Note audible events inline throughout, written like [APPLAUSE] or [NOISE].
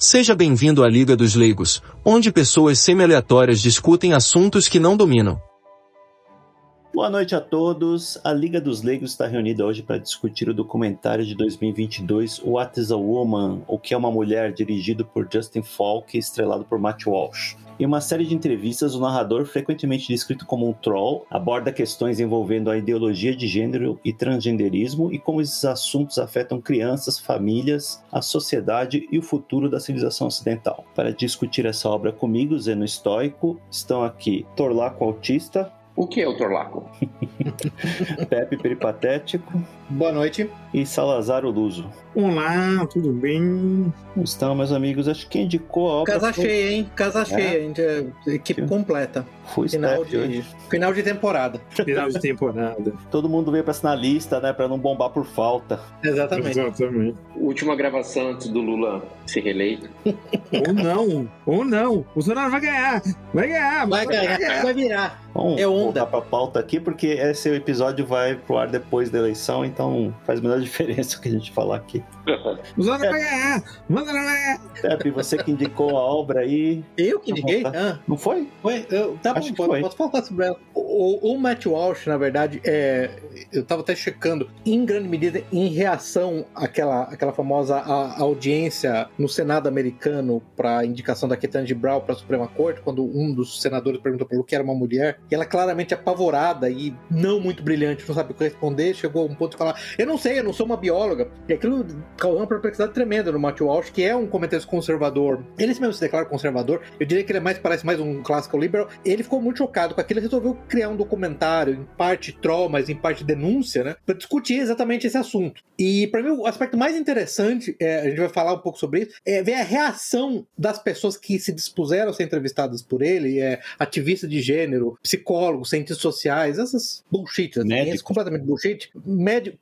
Seja bem-vindo à Liga dos Leigos, onde pessoas semi-aleatórias discutem assuntos que não dominam. Boa noite a todos. A Liga dos Leigos está reunida hoje para discutir o documentário de 2022 What is a Woman? O que é uma mulher, dirigido por Justin Falk e estrelado por Matt Walsh. Em uma série de entrevistas, o narrador, frequentemente descrito como um troll, aborda questões envolvendo a ideologia de gênero e transgenderismo e como esses assuntos afetam crianças, famílias, a sociedade e o futuro da civilização ocidental. Para discutir essa obra comigo, Zeno Estoico, estão aqui Torlaco Autista. O que é o Torlaco? [LAUGHS] Pepe Peripatético. Boa noite. E Salazar Luso. Olá, tudo bem? Como estão, meus amigos? Acho que indicou a obra. Casa foi... cheia, hein? Casa é? cheia, gente. É equipe que... completa. Fui final de, final de temporada. [LAUGHS] Final de temporada. Todo mundo veio pra assinar lista, né? Pra não bombar por falta. Exatamente. Exatamente. Última gravação antes do Lula ser reeleito. ou não, ou não. O Bolsonaro vai ganhar. Vai ganhar. Vai, vai ganhar, ganhar, vai virar. Vamos é onda. voltar pra pauta aqui, porque esse episódio vai pro ar depois da eleição, então faz a menor [LAUGHS] diferença o que a gente falar aqui. É. vai ganhar! Bolsonaro vai ganhar! Pepe, você que indicou a obra aí. Eu que indiquei? Ah. Não foi? Foi. Eu, tá Acho bom, posso falar sobre ela. O, o, Matt Walsh, na verdade, é, eu tava até checando, em grande medida, em reação àquela, àquela famosa a, audiência no Senado americano para indicação da Ketanji Brown para a Suprema Corte, quando um dos senadores perguntou pelo que era uma mulher, e ela claramente apavorada e não muito brilhante, não sabe o que responder, chegou a um ponto de falar: Eu não sei, eu não sou uma bióloga. E aquilo causou uma perplexidade tremenda no Matt Walsh, que é um comentarista conservador. Ele mesmo se declara conservador, eu diria que ele é mais, parece mais um clássico liberal. Ele ficou muito chocado com aquilo e resolveu criar um documentário, em parte troll, mas em parte denúncia, né, para discutir exatamente esse assunto. E para mim o aspecto mais interessante, é, a gente vai falar um pouco sobre isso, é ver a reação das pessoas que se dispuseram a ser entrevistadas por ele, é, ativistas de gênero, psicólogos, cientistas sociais, essas bullshit, assim, completamente bullshit, médio,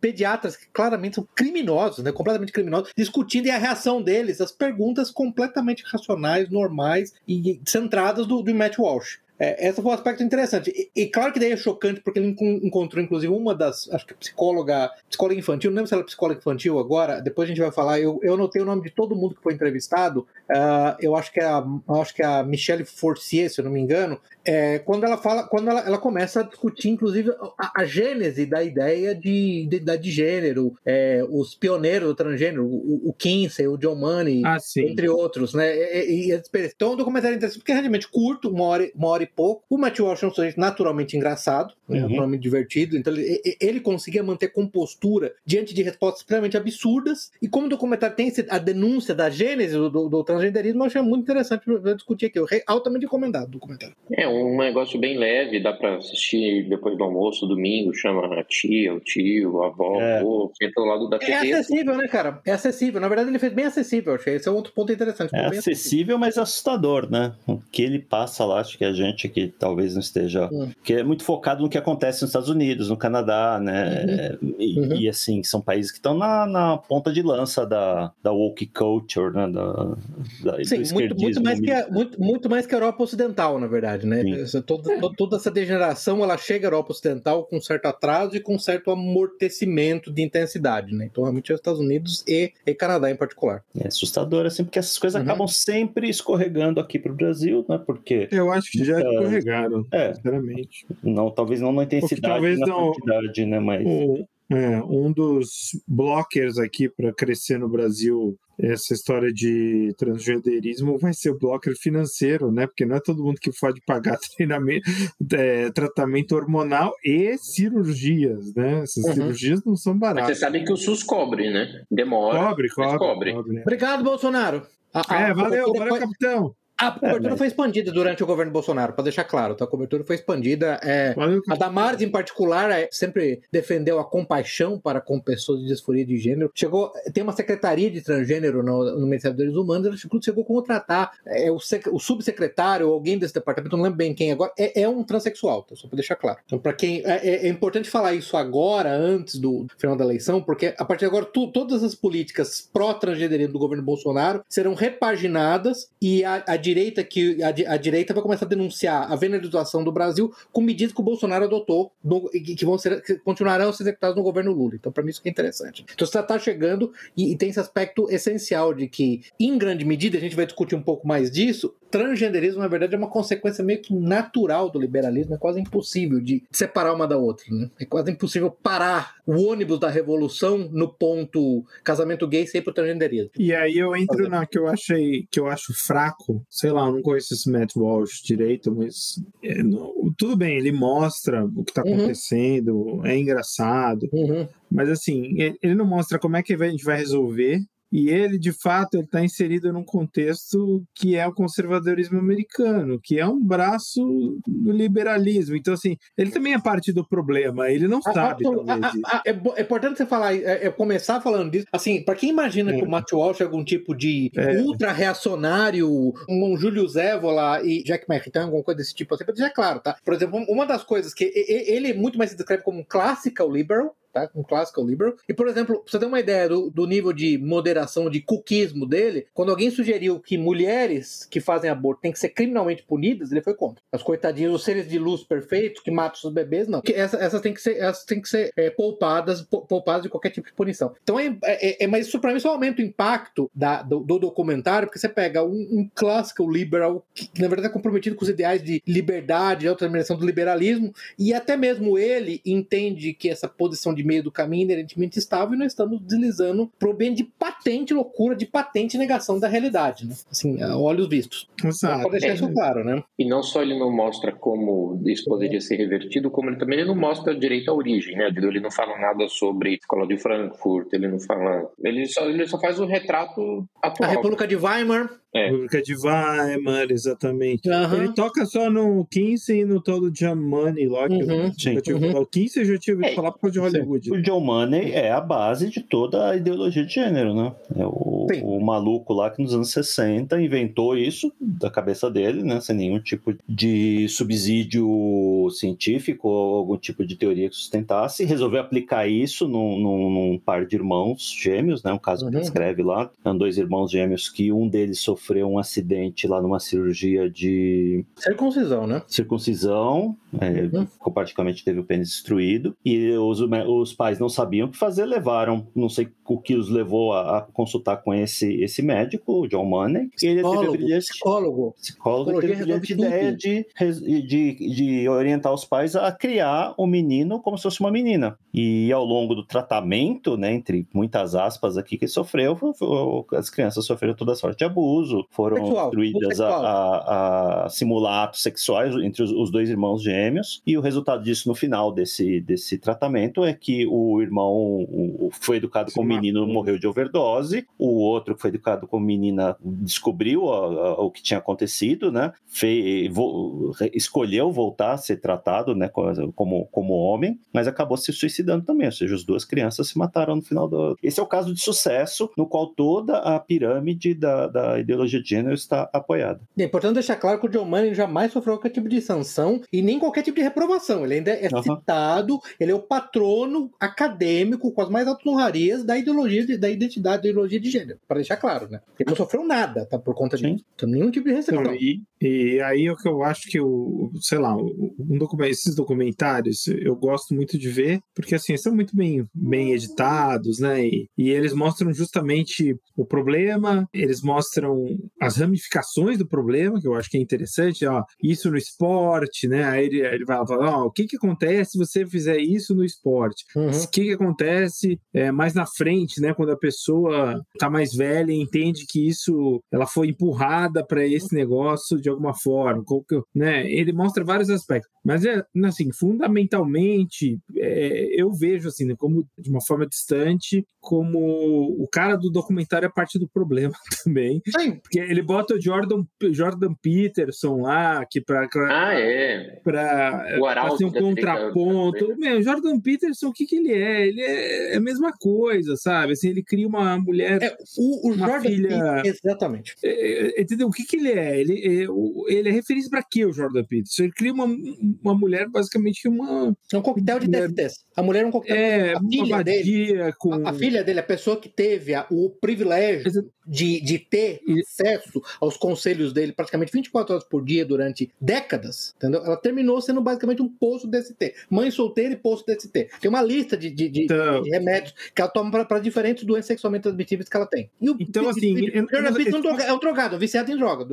pediatras que claramente são criminosos, né, completamente criminosos, discutindo e a reação deles, as perguntas completamente racionais, normais e centradas do, do Matt Walsh. É, esse foi um aspecto interessante. E, e, claro que daí é chocante, porque ele encontrou, inclusive, uma das, acho que psicóloga, psicóloga infantil, não lembro se ela é psicóloga infantil agora, depois a gente vai falar, eu, eu anotei o nome de todo mundo que foi entrevistado, uh, eu acho que é a, acho que é a Michelle Forcier, se eu não me engano, é, quando ela fala, quando ela, ela começa a discutir, inclusive, a, a gênese da ideia de identidade de gênero, é, os pioneiros do transgênero, o, o Kinsey, o John Money, ah, entre outros, né? E, e, então, é um documentário interessante, porque é realmente curto, uma hora, uma hora e pouco. O Matt Walsh é um sujeito naturalmente engraçado, né? uhum. naturalmente divertido, então ele, ele conseguia manter compostura diante de respostas extremamente absurdas. E como o documentário tem a denúncia da gênese do, do, do transgenderismo, eu achei muito interessante discutir aqui. Altamente recomendado o documentário. É, um negócio bem leve, dá pra assistir depois do almoço, domingo, chama a tia, o tio, a avó, é. o senta do lado da TV. É acessível, né, cara? É acessível. Na verdade, ele fez bem acessível, achei. Esse é outro ponto interessante. É acessível, acessível, mas assustador, né? O que ele passa lá, acho que a gente que talvez não esteja. Hum. Que é muito focado no que acontece nos Estados Unidos, no Canadá, né? Uhum. E, uhum. e, assim, são países que estão na, na ponta de lança da, da woke culture, né? Da, da Sim, muito, muito, mais que a, muito, muito mais que a Europa Ocidental, na verdade, né? Toda, toda, toda, essa degeneração ela chega à Europa Ocidental com certo atraso e com certo amortecimento de intensidade, né? Então, realmente, é os Estados Unidos e, e Canadá em particular. É assustador, assim, porque essas coisas uhum. acabam sempre escorregando aqui para o Brasil, né? Porque. Eu acho que já escorregaram, é, sinceramente. Não, talvez não na intensidade, talvez na não, quantidade, né? Mas. O, é, um dos blockers aqui para crescer no Brasil essa história de transgenderismo vai ser o blocker financeiro, né? Porque não é todo mundo que pode pagar [LAUGHS] treinamento, é, tratamento hormonal e cirurgias, né? Essas uhum. cirurgias não são baratas. Mas você sabe que o SUS cobre, né? Demora. Cobre, cobre. cobre. cobre né? Obrigado, Bolsonaro. A, a, é, valeu, valeu, capitão. A cobertura é, mas... foi expandida durante o governo Bolsonaro, para deixar claro, tá? a cobertura foi expandida. É, a Damares, em particular, é, sempre defendeu a compaixão para com pessoas de disforia de gênero. Chegou, tem uma secretaria de transgênero no, no Ministério dos Humanos, ela inclusive chegou a contratar é, o, sec, o subsecretário, alguém desse departamento, não lembro bem quem agora, é, é um transexual, tá? só para deixar claro. Então, para quem. É, é, é, importante falar isso agora, antes do final da eleição, porque a partir de agora, tu, todas as políticas pró-transgenderismo do governo Bolsonaro serão repaginadas e a, a direita que a, a, direita vai começar a denunciar a venezuelação do Brasil com medidas que o Bolsonaro adotou no, que, vão ser, que continuarão a ser executadas no governo Lula. Então, para mim, isso que é interessante. Então, você está chegando e, e tem esse aspecto essencial de que, em grande medida, a gente vai discutir um pouco mais disso, transgenderismo, na verdade, é uma consequência meio que natural do liberalismo, é quase impossível de separar uma da outra. Né? É quase impossível parar o ônibus da revolução no ponto casamento gay sem pro transgenderismo. E aí eu entro na que eu achei que eu acho fraco, sei lá, eu não conheço esse Matt Walsh direito, mas é, não, tudo bem, ele mostra o que tá uhum. acontecendo, é engraçado, uhum. mas assim, ele não mostra como é que a gente vai resolver e ele, de fato, está inserido num contexto que é o conservadorismo americano, que é um braço do liberalismo. Então, assim, ele também é parte do problema, ele não sabe. é, é, importante você falar, é, é, começar falando disso. Assim, para quem imagina que o Matt Walsh é algum tipo de é. ultra-reacionário, um Júlio Zévola e Jack McTan, alguma coisa desse tipo, assim, deixar claro, tá? Por exemplo, uma das coisas que ele muito mais se descreve como um classical liberal, tá? Um classical liberal. E, por exemplo, pra você ter uma ideia do, do nível de moderação, de cookiismo dele, quando alguém sugeriu que mulheres que fazem aborto têm que ser criminalmente punidas, ele foi contra. As coitadinhas, os seres de luz perfeitos que matam seus bebês, não. Essas, essas têm que ser, essas têm que ser é, poupadas, poupadas de qualquer tipo de punição. Então, é, é, é mas isso pra mim só aumenta o impacto da, do, do, documentário, porque você pega um, um clássico liberal que, na verdade, é comprometido com os ideais de liberdade, de autodeterminação do liberalismo, e até mesmo ele entende que essa posição de meio do caminho inerentemente estável e nós estamos deslizando pro bem de patente loucura, de patente negação da realidade, né? Assim, a olhos vistos. Exato. Pode deixar isso claro, né? E não só ele não mostra como isso poderia ser revertido, como ele também ele não mostra direito à origem, né? Ele não fala nada sobre a escola de Frankfurt, ele não fala... Ele só, ele só faz o retrato atual. A República de Weimar. É. República de Weimar, exatamente. Uhum. Ele toca só no 15 e no todo de Money lá. Uhum. Eu, eu, uhum. O 15 eu já ouvido é. falar por causa de Hollywood. O John Money é a base de toda a ideologia de gênero, né? É o, o, maluco lá que nos anos 60 inventou isso da cabeça dele, né? Sem nenhum tipo de subsídio científico ou algum tipo de teoria que sustentasse. Resolveu aplicar isso num, num, num par de irmãos gêmeos, né? Um caso uhum. que ele escreve lá. São dois irmãos gêmeos que um deles sofreu um acidente lá numa cirurgia de... Circuncisão, né? Circuncisão. É, uhum. Praticamente teve o pênis destruído. E os, os pais não sabiam o que fazer, levaram, não sei o que os levou a, a consultar com esse, esse médico, o John Money. E ele teve a brilhante, psicólogo. Psicólogo teve a brilhante ideia de, de, de orientar os pais a criar o um menino como se fosse uma menina. E ao longo do tratamento, né, entre muitas aspas aqui que ele sofreu, as crianças sofreram toda sorte de abuso, foram sexual, instruídas a, a, a, simular atos sexuais entre os, os dois irmãos gêmeos. E o resultado disso no final desse, desse tratamento é que o irmão o, foi educado como menino morreu de overdose, o outro que foi educado como menina descobriu a, o que tinha acontecido, né? Fe, vo, escolheu voltar a ser tratado, né, como, como homem, mas acabou se suicidando também, ou seja, as duas crianças se mataram no final do. Esse é o caso de sucesso no qual toda a pirâmide da, da ideologia de gênero está apoiada. É importante deixar claro que o John Money jamais sofreu qualquer tipo de sanção e nem qualquer tipo de reprovação. Ele ainda é uhum. citado, ele é o patrono acadêmico com as mais altas honrarias da ideologia, da identidade, da ideologia de gênero, para deixar claro, né? Ele não sofreu nada, tá? Por conta disso. Então, nenhum tipo de restrição. E, e aí é o que eu acho que o, sei lá, um documento, esses documentários eu gosto muito de ver, porque assim, são muito bem, bem editados, né? E, e eles mostram justamente o problema, eles mostram as ramificações do problema, que eu acho que é interessante, ó, isso no esporte, né? Aí ele, ele vai falar, ó, o que que acontece se você fizer isso no esporte? Uhum. O que que acontece é, mais na frente, né? Quando a pessoa tá mais velha e entende que isso, ela foi empurrada para esse negócio de alguma forma, né? Ele mostra vários aspectos, mas é assim, fundamentalmente, é, eu vejo assim, né, como de uma forma distante, como o cara do documentário é parte do problema [LAUGHS] também, Sim. Porque ele bota o Jordan Jordan Peterson lá que para ah é para fazer um contraponto, meu, Jordan Peterson, o que que ele é? Ele é, é a mesma coisa, sabe? Assim, ele cria uma mulher, é, o, o uma Jordan filha, exatamente. É, é, entendeu? O que que ele é? Ele é, ele é referência para quê, o Jordan Peterson? Ele cria uma, uma mulher, basicamente uma... É um coquetel de mulher, A mulher é um coquetel. É, a filha dele, com... a, a, filha dele, a pessoa que teve a, o privilégio de, de ter acesso aos conselhos dele praticamente 24 horas por dia durante décadas, entendeu? Ela terminou sendo basicamente um poço DST. Mãe solteira e poço DST. Tem uma lista de, de, de, então... de remédios que ela toma para diferentes doenças sexualmente transmissíveis que ela tem. O, então, assim. O, eu, é um drogado, viciado em droga.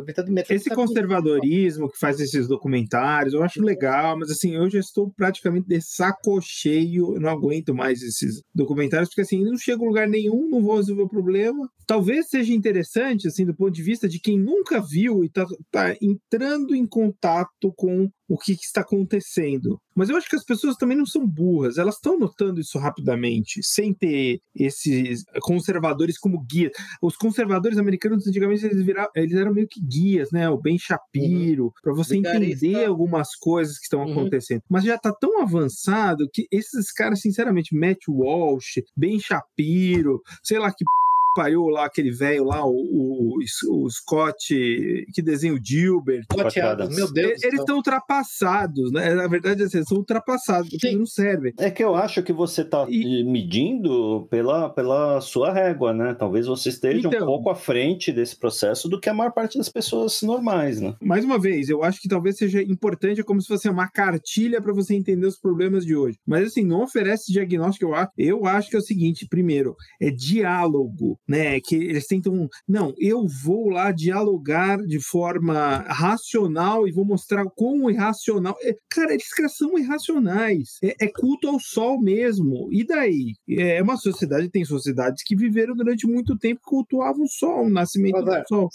Esse conservadorismo que faz esses documentários, eu acho legal, mas assim, eu já estou praticamente de saco cheio, eu não aguento mais esses documentários, porque assim, não chego a lugar nenhum, não vou resolver o problema. Talvez seja interessante, assim, do ponto de vista de quem nunca viu e está tá entrando em contato com o que, que, está acontecendo. Mas eu acho que as pessoas também não são burras, elas estão notando isso rapidamente, sem ter esses conservadores como guias. Os conservadores americanos, antigamente, eles, viraram, eles eram meio que guias, né? O Ben Shapiro, uhum. para você entender algumas coisas que estão uhum. acontecendo. Mas já está tão avançado que esses caras, sinceramente, Matt Walsh, Ben Shapiro, sei lá que pariu lá aquele velho lá, o, o, o, Scott, que desenha o Gilbert. Scott Adams, meu Deus. Eles estão ultrapassados, né? Na verdade, assim, são ultrapassados, porque não servem. É que eu acho que você está e... medindo pela, pela sua régua, né? Talvez você esteja então, um pouco à frente desse processo do que a maior parte das pessoas normais, né? Mais uma vez, eu acho que talvez seja importante, é como se fosse uma cartilha para você entender os problemas de hoje. Mas assim, não oferece diagnóstico, eu acho. Eu acho que é o seguinte, primeiro, é diálogo né? Que eles tentam, não, eu vou lá dialogar de forma racional e vou mostrar como irracional. É, cara, eles são irracionais. É, é, culto ao sol mesmo. E daí? É uma sociedade, tem sociedades que viveram durante muito tempo e cultuavam o sol, o nascimento do é, sol.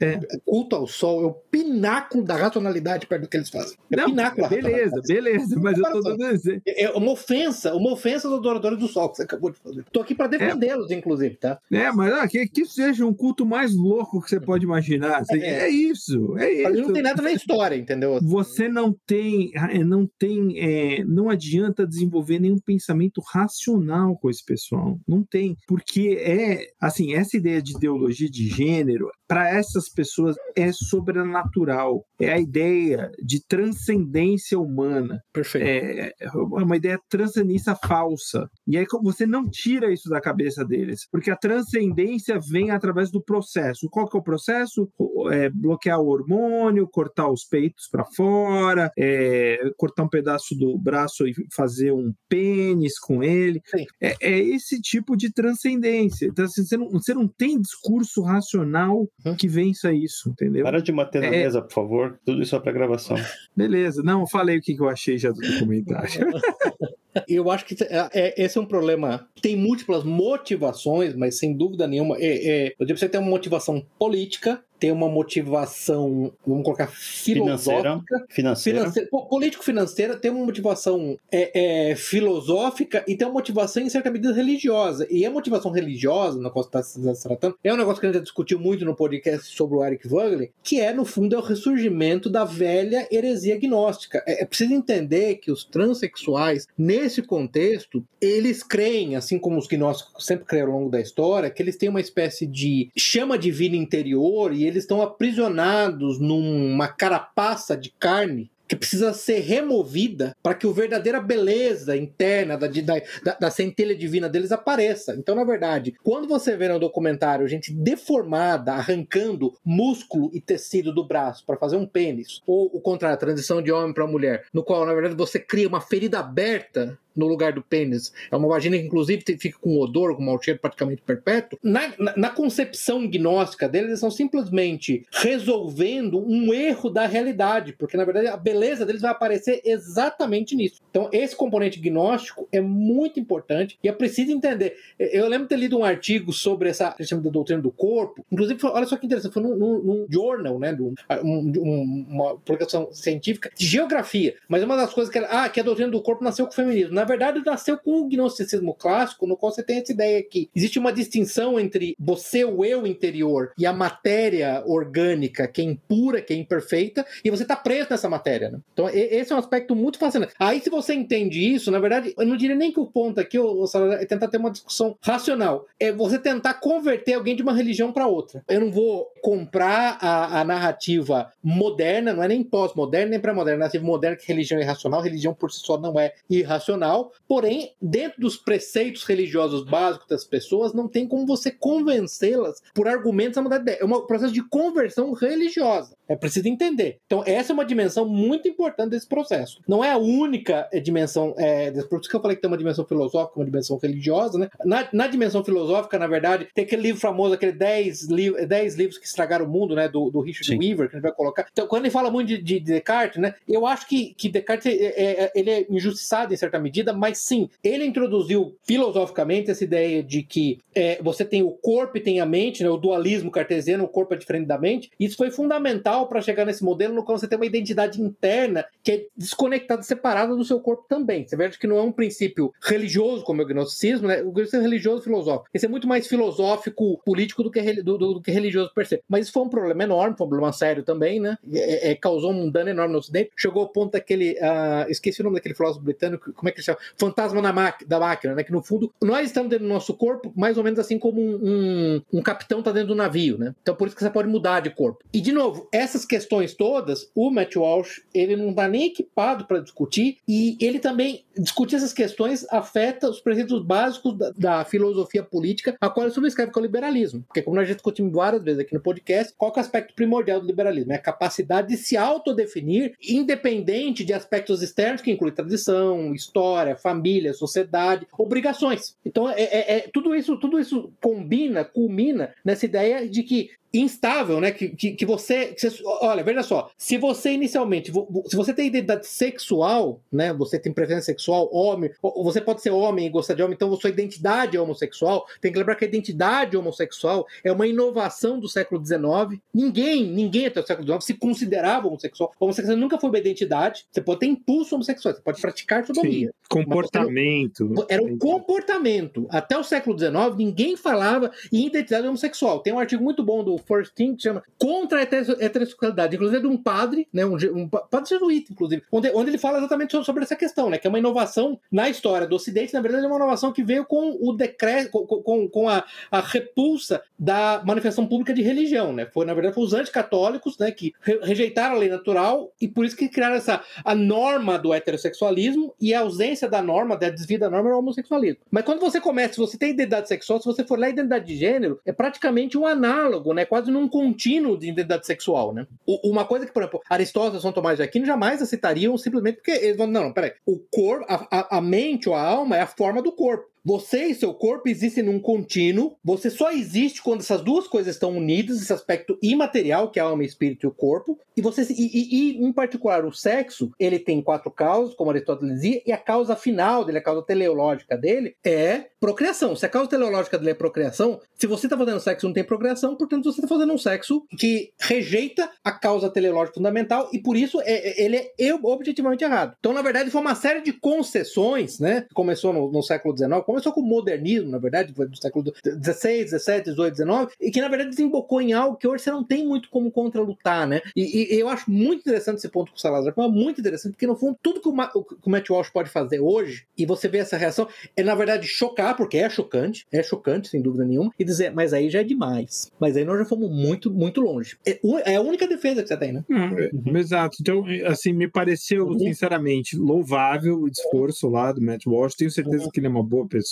É. Culto ao sol é o pináculo da racionalidade perto do que eles fazem. É não, pináculo beleza, beleza, mas eu tô dando exemplo. É uma ofensa, uma ofensa aos adoradores do sol que você acabou de fazer. Tô aqui para defendê-los, inclusive, tá? É, mas ah, que, que seja um culto mais louco que você pode imaginar. Assim, é, é, isso, é isso. Não tem nada na história, entendeu? Você não tem, é, não tem, é, não adianta desenvolver nenhum pensamento racional com esse pessoal. Não tem, porque é, assim, essa ideia de ideologia de gênero para essas pessoas é sobrenatural. É a ideia de transcendência humana. Perfeito. É, é uma ideia transcendência falsa. E aí você não tira isso da cabeça deles, porque a transcendência vem através do processo. Qual que é o processo? É bloquear o hormônio, cortar os peitos para fora, é, cortar um pedaço do braço e fazer um pênis com ele. É, é, esse tipo de transcendência. Então, assim, você, não, você não tem discurso racional que vença isso, entendeu? Para de bater na é... mesa, por favor. Tudo isso é para gravação. Beleza. Não, falei o que eu achei já do documentário. [LAUGHS] Eu acho que é, é, esse é um problema. Tem múltiplas motivações, mas sem dúvida nenhuma, é, é, eu digo que você tem uma motivação política, tem uma motivação, vamos colocar, filosófica. Financeira. financeira. Político-financeira tem uma motivação é, é, filosófica e tem uma motivação, em certa medida, religiosa. E a motivação religiosa, na qual está se tratando, é um negócio que a gente já discutiu muito no podcast sobre o Eric Wagner, que é, no fundo, é o ressurgimento da velha heresia gnóstica. É, é preciso entender que os transexuais, nesse contexto, eles creem, assim como os gnósticos sempre creram ao longo da história, que eles têm uma espécie de chama divina interior e eles eles estão aprisionados numa carapaça de carne que precisa ser removida para que a verdadeira beleza interna da, da, da, centelha divina deles apareça. Então, na verdade, quando você vê no documentário gente deformada arrancando músculo e tecido do braço para fazer um pênis, ou o contrário, a transição de homem para mulher, no qual, na verdade, você cria uma ferida aberta no lugar do pênis. É uma vagina que, inclusive, fica com odor, com mau cheiro praticamente perpétuo. Na, na, na, concepção gnóstica deles, eles estão simplesmente resolvendo um erro da realidade, porque, na verdade, a beleza deles vai aparecer exatamente nisso. Então, esse componente gnóstico é muito importante e é preciso entender. Eu lembro de ter lido um artigo sobre essa questão da doutrina do corpo, inclusive, foi, olha só que interessante, foi num, num, num journal, né, um, um, uma publicação científica de geografia, mas uma das coisas que, ah, que a doutrina do corpo nasceu com o feminismo. Na na verdade, nasceu com o gnosticismo clássico, no qual você tem essa ideia que existe uma distinção entre você, o eu interior, e a matéria orgânica, que é impura, que é imperfeita, e você está preso nessa matéria. Né? Então, esse é um aspecto muito fascinante. Aí, se você entende isso, na verdade, eu não diria nem que o ponto aqui é tentar ter uma discussão racional. É você tentar converter alguém de uma religião para outra. Eu não vou comprar a, a narrativa moderna, não é nem pós-moderna, nem pré-moderna, narrativa moderna que religião é irracional. Religião por si só não é irracional fundamental, porém, dentro dos preceitos religiosos básicos das pessoas, não tem como você convencê-las por argumentos a mudar de ideia. É um processo de conversão religiosa. É preciso entender. Então, essa é uma dimensão muito importante desse processo. Não é a única eh, dimensão, é, por isso que eu falei que tem uma dimensão filosófica, uma dimensão religiosa, né? Na, na dimensão filosófica, na verdade, tem aquele livro famoso, aquele 10 li livros que estragaram o mundo, né? Do, do Richard Sim. Weaver, que a gente vai colocar. Então, quando ele fala muito de, de Descartes, né? Eu acho que, que Descartes é, é, é, ele é injustiçado em certa medida, mas sim, ele introduziu filosoficamente essa ideia de que é, você tem o corpo e tem a mente, né? O dualismo cartesiano, o corpo é diferente da mente. Isso foi fundamental para chegar nesse modelo no qual você tem uma identidade interna que é desconectada, separada do seu corpo também. Você veja que não é um princípio religioso como o gnosticismo, né? O gnosticismo é religioso filosófico. Esse é muito mais filosófico, político do que, do, do, do que religioso per se. Mas isso foi um problema enorme, foi um problema sério também, né? É, é, causou um dano enorme no Ocidente. Chegou ao ponto daquele. Uh, esqueci o nome daquele filósofo britânico, como é que ele chama? Fantasma da máquina, né? Que no fundo, nós estamos dentro do nosso corpo, mais ou menos assim como um, um, um capitão está dentro do navio, né? Então por isso que você pode mudar de corpo. E de novo, essas questões todas, o Matt Walsh, ele não está nem equipado para discutir, e ele também discutir essas questões afeta os preceitos básicos da, da filosofia política, a qual ele subscreve, que é o liberalismo. Porque, como nós já discutimos várias vezes aqui no podcast, qual é o aspecto primordial do liberalismo? É a capacidade de se autodefinir, independente de aspectos externos, que inclui tradição, história, família, sociedade, obrigações. Então, é, é, é tudo isso, tudo isso combina, culmina nessa ideia de que instável, né? Que, que, que, você, que, você, Olha, veja só. Se você inicialmente. Se você tem identidade sexual, né? Você tem preferência sexual, homem. Você pode ser homem e gostar de homem, então sua identidade é homossexual. Tem que lembrar que a identidade homossexual é uma inovação do século XIX. Ninguém, ninguém até o século XIX se considerava homossexual. Homossexual nunca foi uma identidade. Você pode ter impulso homossexual, você pode praticar sodomia. Comportamento. Não, era um comportamento. Até o século XIX, ninguém falava em identidade homossexual. Tem um artigo muito bom do First Thing que chama Contra a Heterossexualidade, inclusive é de um padre, né, um, um padre jesuíta, inclusive, onde, onde ele fala exatamente sobre essa questão, né, que é uma inovação na história do Ocidente, na verdade é uma inovação que veio com o decreto, com, com, com a, a, repulsa da manifestação pública de religião, né, foi, na verdade, foi os anticatólicos, né, que re, rejeitaram a lei natural e por isso que criaram essa, a norma do heterossexualismo e a ausência da norma, da desvio da norma é o homossexualismo. Mas quando você começa, se você tem identidade sexual, se você for lá identidade de gênero, é praticamente um análogo, né, quase num contínuo de identidade sexual, né? Uma coisa que, por exemplo, Aristóteles São Tomás de Aquino jamais aceitariam simplesmente porque eles vão, não, não, peraí, o corpo, a, a, a mente ou a alma é a forma do corpo. Você e seu corpo existem num contínuo. Você só existe quando essas duas coisas estão unidas, esse aspecto imaterial, que é a alma, espírito e o corpo. E você e, e, e, em particular, o sexo, ele tem quatro causas, como Aristóteles dizia, e a causa final dele, a causa teleológica dele, é procriação. Se a causa teleológica dele é procriação, se você está fazendo sexo não tem procriação, portanto você está fazendo um sexo que rejeita a causa teleológica fundamental e por isso é, é ele é objetivamente errado. Então, na verdade, foi uma série de concessões, né? Que começou no, no século XIX, começou com o modernismo, na verdade, do século XVI, XVII, XVIII, XIX, e que na verdade desembocou em algo que hoje você não tem muito como contra-lutar, né? E, e, eu acho muito interessante esse ponto com o Salazar, é muito interessante, porque no fundo tudo que o, Ma, que o Matt Walsh pode fazer hoje, e você vê essa reação, é na verdade chocar, porque é chocante, é chocante, sem dúvida nenhuma, e dizer, mas aí já é demais. Mas aí nós já fomos muito, muito longe. É, é a única defesa que você tem, né? Uhum. Exato. Então, assim, me pareceu, uhum. sinceramente, louvável o esforço lá do Matt Walsh. Tenho certeza uhum. que ele é uma boa pessoa.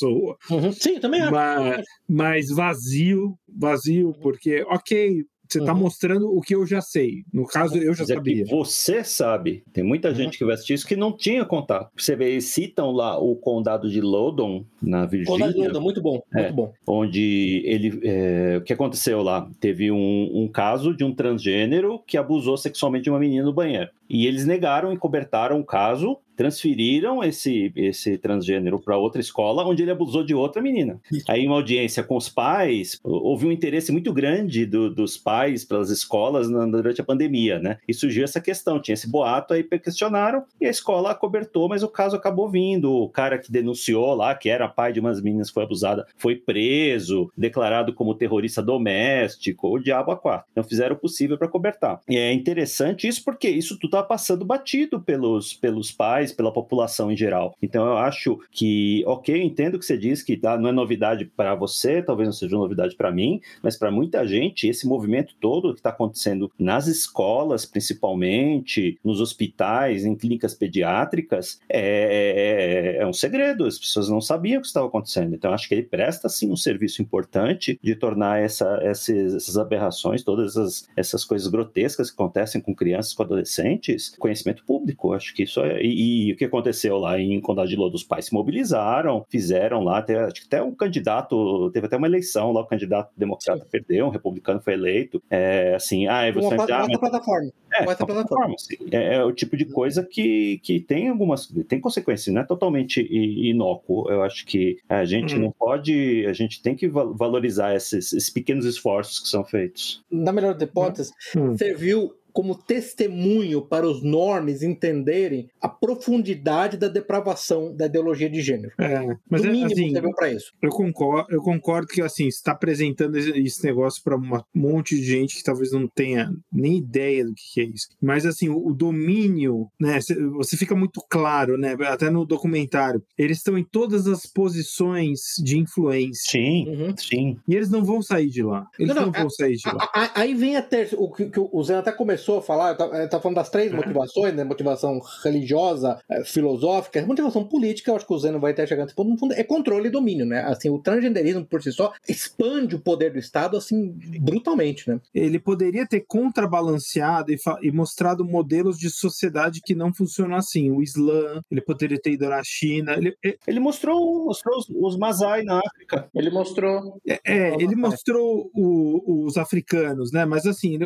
Uhum. Sim, também acho. Mas, mas vazio, vazio, porque, ok, você está uhum. mostrando o que eu já sei. No caso, eu já sabia. você sabe. Tem muita uhum. gente que vai assistir isso que não tinha contato. Você vê, eles citam lá o condado de Lodon, na Virgínia. Condado de Lodon, muito bom, é, muito bom. Onde ele... É, o que aconteceu lá? Teve um, um caso de um transgênero que abusou sexualmente de uma menina no banheiro. E eles negaram e cobertaram o caso, transferiram esse, esse transgênero para outra escola, onde ele abusou de outra menina. Aí, em uma audiência com os pais, houve um interesse muito grande do, dos pais pelas escolas na, durante a pandemia, né? E surgiu essa questão, tinha esse boato, aí questionaram, e a escola cobertou, mas o caso acabou vindo. O cara que denunciou lá, que era pai de umas meninas que foi abusada, foi preso, declarado como terrorista doméstico, o diabo a quatro. Então fizeram o possível para cobertar. E é interessante isso porque isso tudo estava passando batido pelos, pelos pais, pela população em geral. Então eu acho que, ok, eu entendo que você diz que tá, não é novidade para você, talvez não seja novidade para mim, mas para muita gente, esse movimento todo que está acontecendo nas escolas, principalmente, nos hospitais, em clínicas pediátricas, é, é, é um segredo, as pessoas não sabiam o que estava acontecendo. Então acho que ele presta, sim, um serviço importante de tornar essa, essas, essas aberrações, todas essas, essas coisas grotescas que acontecem com crianças, com adolescentes, conhecimento público. Acho que isso é. E, e o que aconteceu lá em Condado de Lodo? Os pais se mobilizaram, fizeram lá, até, acho que até um candidato, teve até uma eleição lá, o candidato democrata Sim. perdeu, um republicano foi eleito. É, assim, ah, você. Uma, ah, uma plataforma. É, uma plataforma. Assim, é, é, o tipo de coisa que, que tem algumas. tem consequências, não é totalmente inócuo. Eu acho que a gente hum. não pode. A gente tem que valorizar esses, esses pequenos esforços que são feitos. Na melhor das hipóteses, hum. serviu como testemunho para os normes entenderem a profundidade da depravação da ideologia de gênero. É, mas no é, mínimo assim, para isso. Eu concordo, eu concordo que assim está apresentando esse negócio para um monte de gente que talvez não tenha nem ideia do que é isso. Mas assim, o, o domínio, né? Você fica muito claro, né? Até no documentário, eles estão em todas as posições de influência. Sim, uhum. sim. E eles não vão sair de lá. Eles não, não, não vão sair de lá. Aí vem até o que o Zé até começou começou a falar, tá, tá falando das três é. motivações, né? Motivação religiosa, é, filosófica, motivação política, eu acho que o Zeno vai até chegar nesse ponto, no fundo, é controle e domínio, né? Assim, o transgenderismo por si só expande o poder do Estado, assim, brutalmente, né? Ele poderia ter contrabalanceado e, e mostrado modelos de sociedade que não funcionam assim. O Islã, ele poderia ter ido na China. Ele, ele mostrou, mostrou os, os Masai na África. Ele mostrou. É, é ele mostrou o, os africanos, né? Mas assim,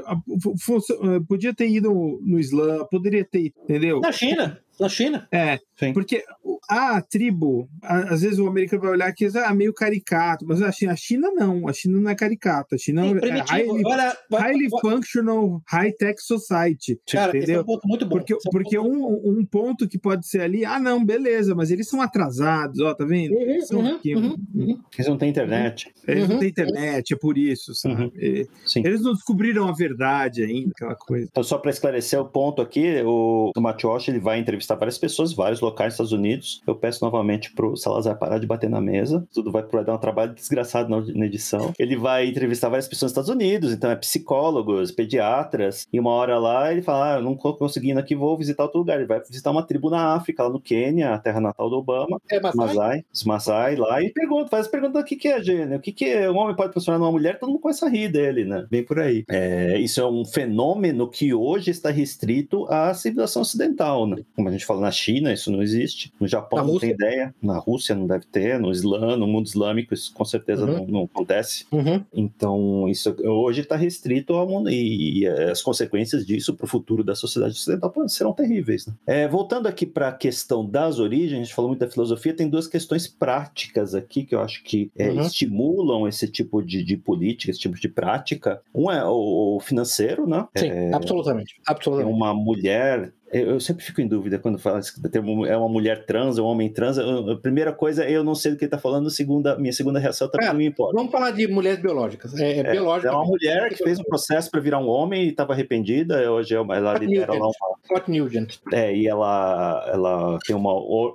podia ter ido no Islã, poderia ter, entendeu? Na China. Na China? É, Sim. porque a tribo, às vezes o americano vai olhar que é meio caricato, mas a China, a China não, a China não é caricata, a China Sim, é highly, Olha, highly functional high-tech society, Cara, entendeu? é um ponto muito bom. Porque, é um, porque ponto... Um, um, ponto que pode ser ali, ah não, beleza, mas eles são atrasados, ó, tá vendo? Uhum, eles, uhum, aqui, uhum, uhum. eles não têm internet. Eles não têm internet, é por isso, sabe? Uhum. Eles não descobriram a verdade ainda, aquela coisa. Então, só para esclarecer o ponto aqui, o, o Matt Walsh, ele vai entrevistar entrevistar várias pessoas, vários locais nos Estados Unidos. Eu peço novamente pro Salazar parar de bater na mesa. Tudo vai, vai dar um trabalho desgraçado na, edição. Ele vai entrevistar várias pessoas nos Estados Unidos, então é psicólogos, pediatras. E uma hora lá ele fala: Ah, eu não tô conseguindo aqui, vou visitar outro lugar. Ele vai visitar uma tribo na África, lá no Quênia, a terra natal do Obama. É Masai? Os Masai lá. E pergunta, faz pergunta: o que, que é gênero? O que, que é? um homem pode transformar numa mulher? Todo mundo começa a rir dele, né? Bem por aí. É, isso é um fenômeno que hoje está restrito à civilização ocidental, né? Como a gente fala na China, isso não existe. No Japão não tem ideia. Na Rússia não deve ter. No Islã, no mundo islâmico, isso com certeza uhum. não, não, acontece. Uhum. Então, isso hoje está restrito ao mundo. E, e, as consequências disso para o futuro da sociedade ocidental serão terríveis. Né? É, voltando aqui para a questão das origens, a gente falou muito da filosofia, tem duas questões práticas aqui que eu acho que é, uhum. estimulam esse tipo de, de, política, esse tipo de prática. Um é o, o financeiro, né? Sim, é, absolutamente. absolutamente. Uma mulher eu sempre fico em dúvida quando fala que é uma mulher trans ou um homem trans. a primeira coisa, eu não sei do que ele está falando. Segunda, minha segunda reação também é, não me importa. Vamos falar de mulheres biológicas. É, é, é biológica. É uma mulher que fez um processo para virar um homem e estava arrependida. Hoje ela lidera lá uma. Scott Nugent. É, e ela, ela tem uma,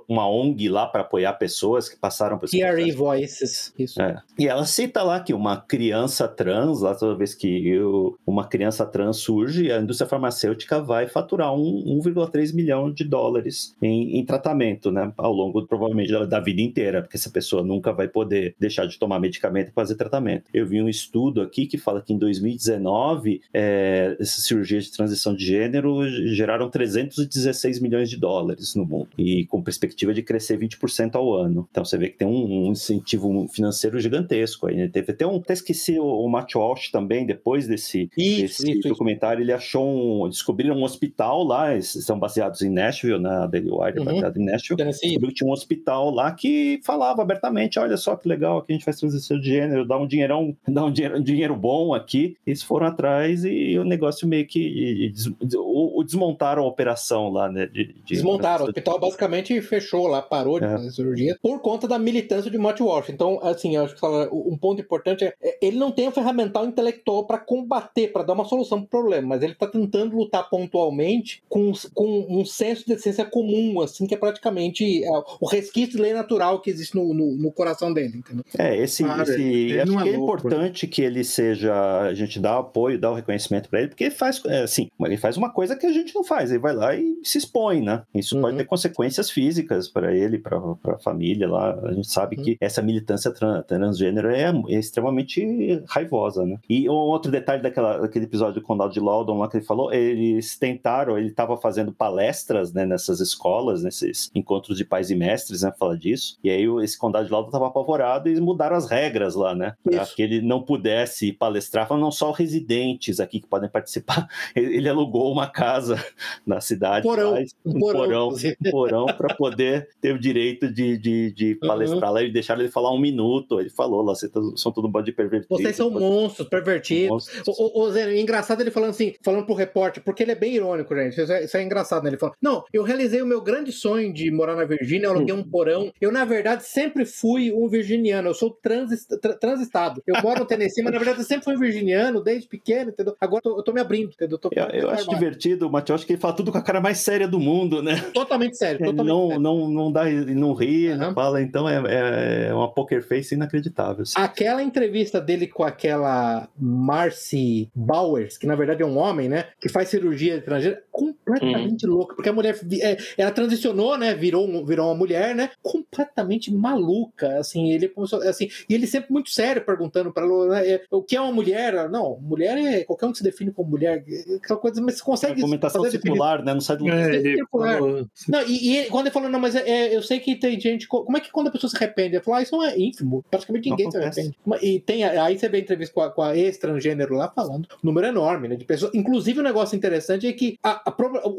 uma ONG lá para apoiar pessoas que passaram por esse Voices. Isso. É. E ela cita lá que uma criança trans, lá toda vez que eu, uma criança trans surge, a indústria farmacêutica vai faturar um, um 1,3 milhão de dólares em, em, tratamento, né? Ao longo, provavelmente, da, da, vida inteira, porque essa pessoa nunca vai poder deixar de tomar medicamento e fazer tratamento. Eu vi um estudo aqui que fala que em 2019, é, essas cirurgias de transição de gênero geraram 316 milhões de dólares no mundo, e com perspectiva de crescer 20% ao ano. Então você vê que tem um, um incentivo financeiro gigantesco aí. Né? Teve até um, até esqueci o, o Matt Walsh também, depois desse, isso, desse isso, documentário, isso. ele achou um, descobriram um hospital lá, são baseados em Nashville, né? A Daily Wire é uhum. baseado em Nashville. Descobriu tinha um hospital lá que falava abertamente: olha só que legal, aqui a gente faz transição de gênero, dá um dinheirão, [LAUGHS] dá um dinheiro, um dinheiro bom aqui. Eles foram atrás e o negócio meio que des, o, desmontaram a operação lá, né? De, de desmontaram, o hospital basicamente fechou lá, parou de é. fazer cirurgia por conta da militância de Matt Walsh. Então, assim, eu acho que um ponto importante é, é ele não tem um ferramental intelectual para combater, para dar uma solução para o problema, mas ele está tentando lutar pontualmente com com um senso de decência comum, assim, que é praticamente é, o resquício de lei natural que existe no, no, no coração dele, entendeu? É, esse, Cara, esse ele acho não que é é importante que ele seja, a gente dá apoio, dá o reconhecimento para ele, porque ele faz, é, assim, ele faz uma coisa que a gente não faz, ele vai lá e se expõe, né? Isso pode Uhum. ter consequências físicas para ele, para a família lá. A gente sabe Uhum. que essa militância tran- transgênero é, é extremamente raivosa, né? E um outro detalhe daquela, daquele episódio do Condado de Loudoun lá que ele falou, eles tentaram, ele estava fazendo palestras, né, nessas escolas, nesses encontros de pais e mestres, né, falar disso. E aí esse Condado de Loudoun estava apavorado e mudaram as regras lá, né? Para que ele não pudesse palestrar, falando não só residentes aqui que podem participar. [LAUGHS] Ele, alugou uma casa [LAUGHS] na cidade, Porão, lá, um porão, porão, para poder ter o direito de, de, de Uhum. palestrar lá e deixaram ele falar um minuto. Ele falou lá, vocês são todo um bando de pervertidos. Vocês são monstros, pervertidos. monstros. O, o, o Zé, engraçado ele falando assim, falando pro repórter, porque ele é bem irônico, gente. Isso é, isso é engraçado, né? Ele fala: Não, eu realizei o meu grande sonho de morar na Virgínia, eu aluguei um porão. Eu, na verdade, sempre fui um virginiano. Eu sou transis, tra- transistado. Eu moro no Tennessee, mas na verdade eu sempre fui um virginiano, desde pequeno, entendeu? Agora eu tô, eu tô me abrindo, entendeu? Eu, tô, Eu, eu acho divertido, Matheus, acho que ele fala tudo com a cara mais séria do mundo, né? Totalmente sério, Ele totalmente não, sério. não, não dá, não ri, Aham. não fala, então é, é uma poker face inacreditável. assim. Aquela entrevista dele com aquela Marcy Bowers, que na verdade é um homem, né? Que faz cirurgia estrangeira, completamente louca. Porque a mulher, é, ela transicionou, né? Virou, virou uma mulher, né? Completamente maluca, assim. Ele começou, assim, e ele sempre muito sério perguntando para ela né, é, o que é uma mulher. Não, mulher é qualquer um que se define como mulher. Aquela coisa, mas você consegue a definição? circular, né? Não sai do É, ele circular. Não, e, e ele- quando ele falou, não, mas é- é, eu sei que tem gente. co- Como é que quando a pessoa se arrepende? Ele falou, ah, isso não é ínfimo. Praticamente ninguém se arrepende. E tem, aí você vê a entrevista com a, com a ex-transgênero lá falando. Um número enorme, né? De pessoas. Inclusive, um negócio interessante é que a, a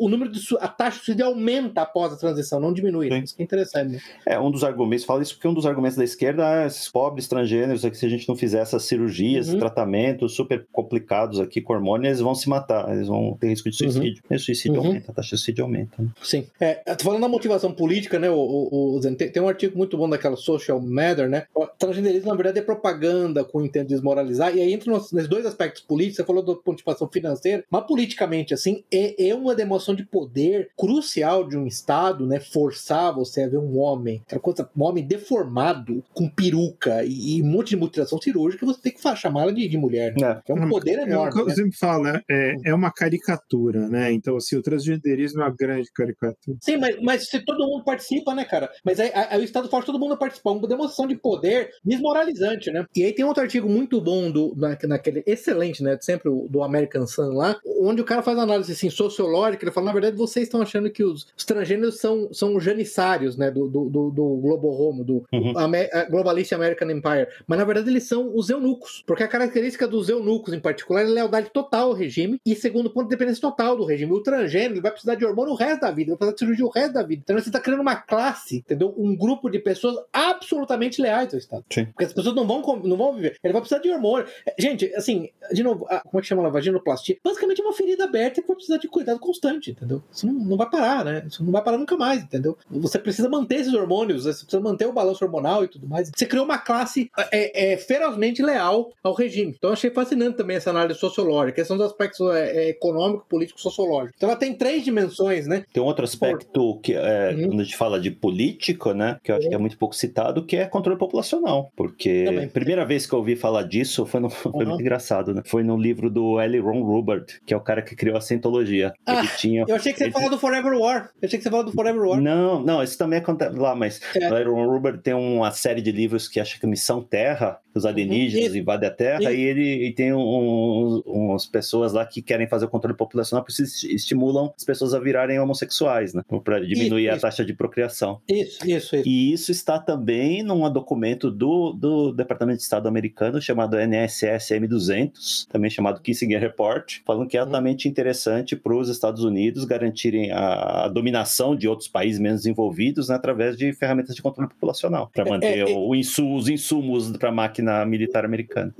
o número de a taxa de suicídio aumenta após a transição, não diminui. Sim. Isso que é interessante. Né? É, um dos argumentos, fala isso porque um dos argumentos da esquerda é esses pobres transgêneros, que se a gente não fizer essas cirurgias, Uhum. tratamentos super complicados aqui com hormônio, eles vão se matar, eles vão ter risco de suicídio. E o suicídio Uhum. aumenta, a taxa de suicídio aumenta. né? Sim. É, falando da motivação política, né, o, o, o tem, tem um artigo muito bom daquela Social Matter, né? O transgenderismo, na verdade, é propaganda com o intento de desmoralizar, e aí entra nos, nos dois aspectos políticos, você falou da motivação financeira, mas politicamente, assim, é, é uma demonstração de poder crucial de um Estado, né, forçar você a ver um homem, aquela coisa, um homem deformado, com peruca e, e um monte de mutilação cirúrgica, você tem que fa- chamá-la de, de mulher, né? É. É um Não, poder É o enorme, que eu né? sempre falo, né? É, é uma caricatura, né? Então, assim, o transgenderismo é uma grande caricatura. Sim, mas, mas se todo mundo participa, né, cara? Mas aí, aí o Estado faz todo mundo participar, uma demonstração de poder desmoralizante, né? E aí tem outro artigo muito bom do, na, naquele excelente, né? Sempre o- do American Sun lá, onde o cara faz uma análise assim, sociológica, ele fala, na verdade, vocês estão achando que os, os transgêneros são, são os janissários, né? Do, do, do, do Globo Homo, do Uhum. A Globalist American Empire. Mas na verdade eles são os eunucos. Porque a característica dos eunucos, em particular, é lealdade total ao regime e, segundo ponto, dependência total do regime. O transgênero ele vai precisar de hormônio o resto da vida, vai precisar de cirurgia o resto da vida. Então você está criando uma classe, entendeu? Um grupo de pessoas absolutamente leais ao Estado. Sim. Porque as pessoas não vão, não vão viver. Ele vai precisar de hormônio. Gente, assim, de novo, a- como é que chama a vaginoplastia? Basicamente é uma ferida aberta que vai precisar de cuidado constante, entendeu? Isso não, não vai parar, né? Isso não vai parar nunca mais, entendeu? Você precisa manter esses hormônios, você precisa manter o balanço hormonal e tudo mais. Você criou uma classe é, é, ferozmente leal ao regime. Então eu achei fascinante também essa análise sociológica. Esses são os aspectos é, é, econômico, político, sociológico. Então ela tem três dimensões, né? Tem um outro aspecto que é, Uhum. quando a gente fala de político, né, que eu acho que é muito pouco citado, que é controle populacional, porque Também. a primeira vez que eu ouvi falar disso foi, no, [LAUGHS] foi Uhum. muito engraçado, né? Foi no livro do L. Ron Hubbard, que é o cara que criou a Scientologia. Ah, Ele tinha Eu achei que você Ele- falar do Forever War. Eu achei que você falar do Forever War. Não, não, isso também acontece lá, mas É. o Aaron Ruber tem uma série de livros que acha que Missão Terra, os alienígenas Isso. invadem a Terra, Isso. e ele e tem um- umas pessoas lá que querem fazer o controle populacional, por isso esti- estimulam as pessoas a virarem homossexuais, né? Para diminuir Isso, a isso. taxa de procriação. Isso, isso, isso. E isso está também num documento do, do Departamento de Estado americano chamado NSS M200, também chamado Kissinger Report, falando que é altamente interessante para os Estados Unidos garantirem a, dominação de outros países menos desenvolvidos né, através de ferramentas de controle populacional, para manter é, é. o insu- os insumos para a máquina militar americana.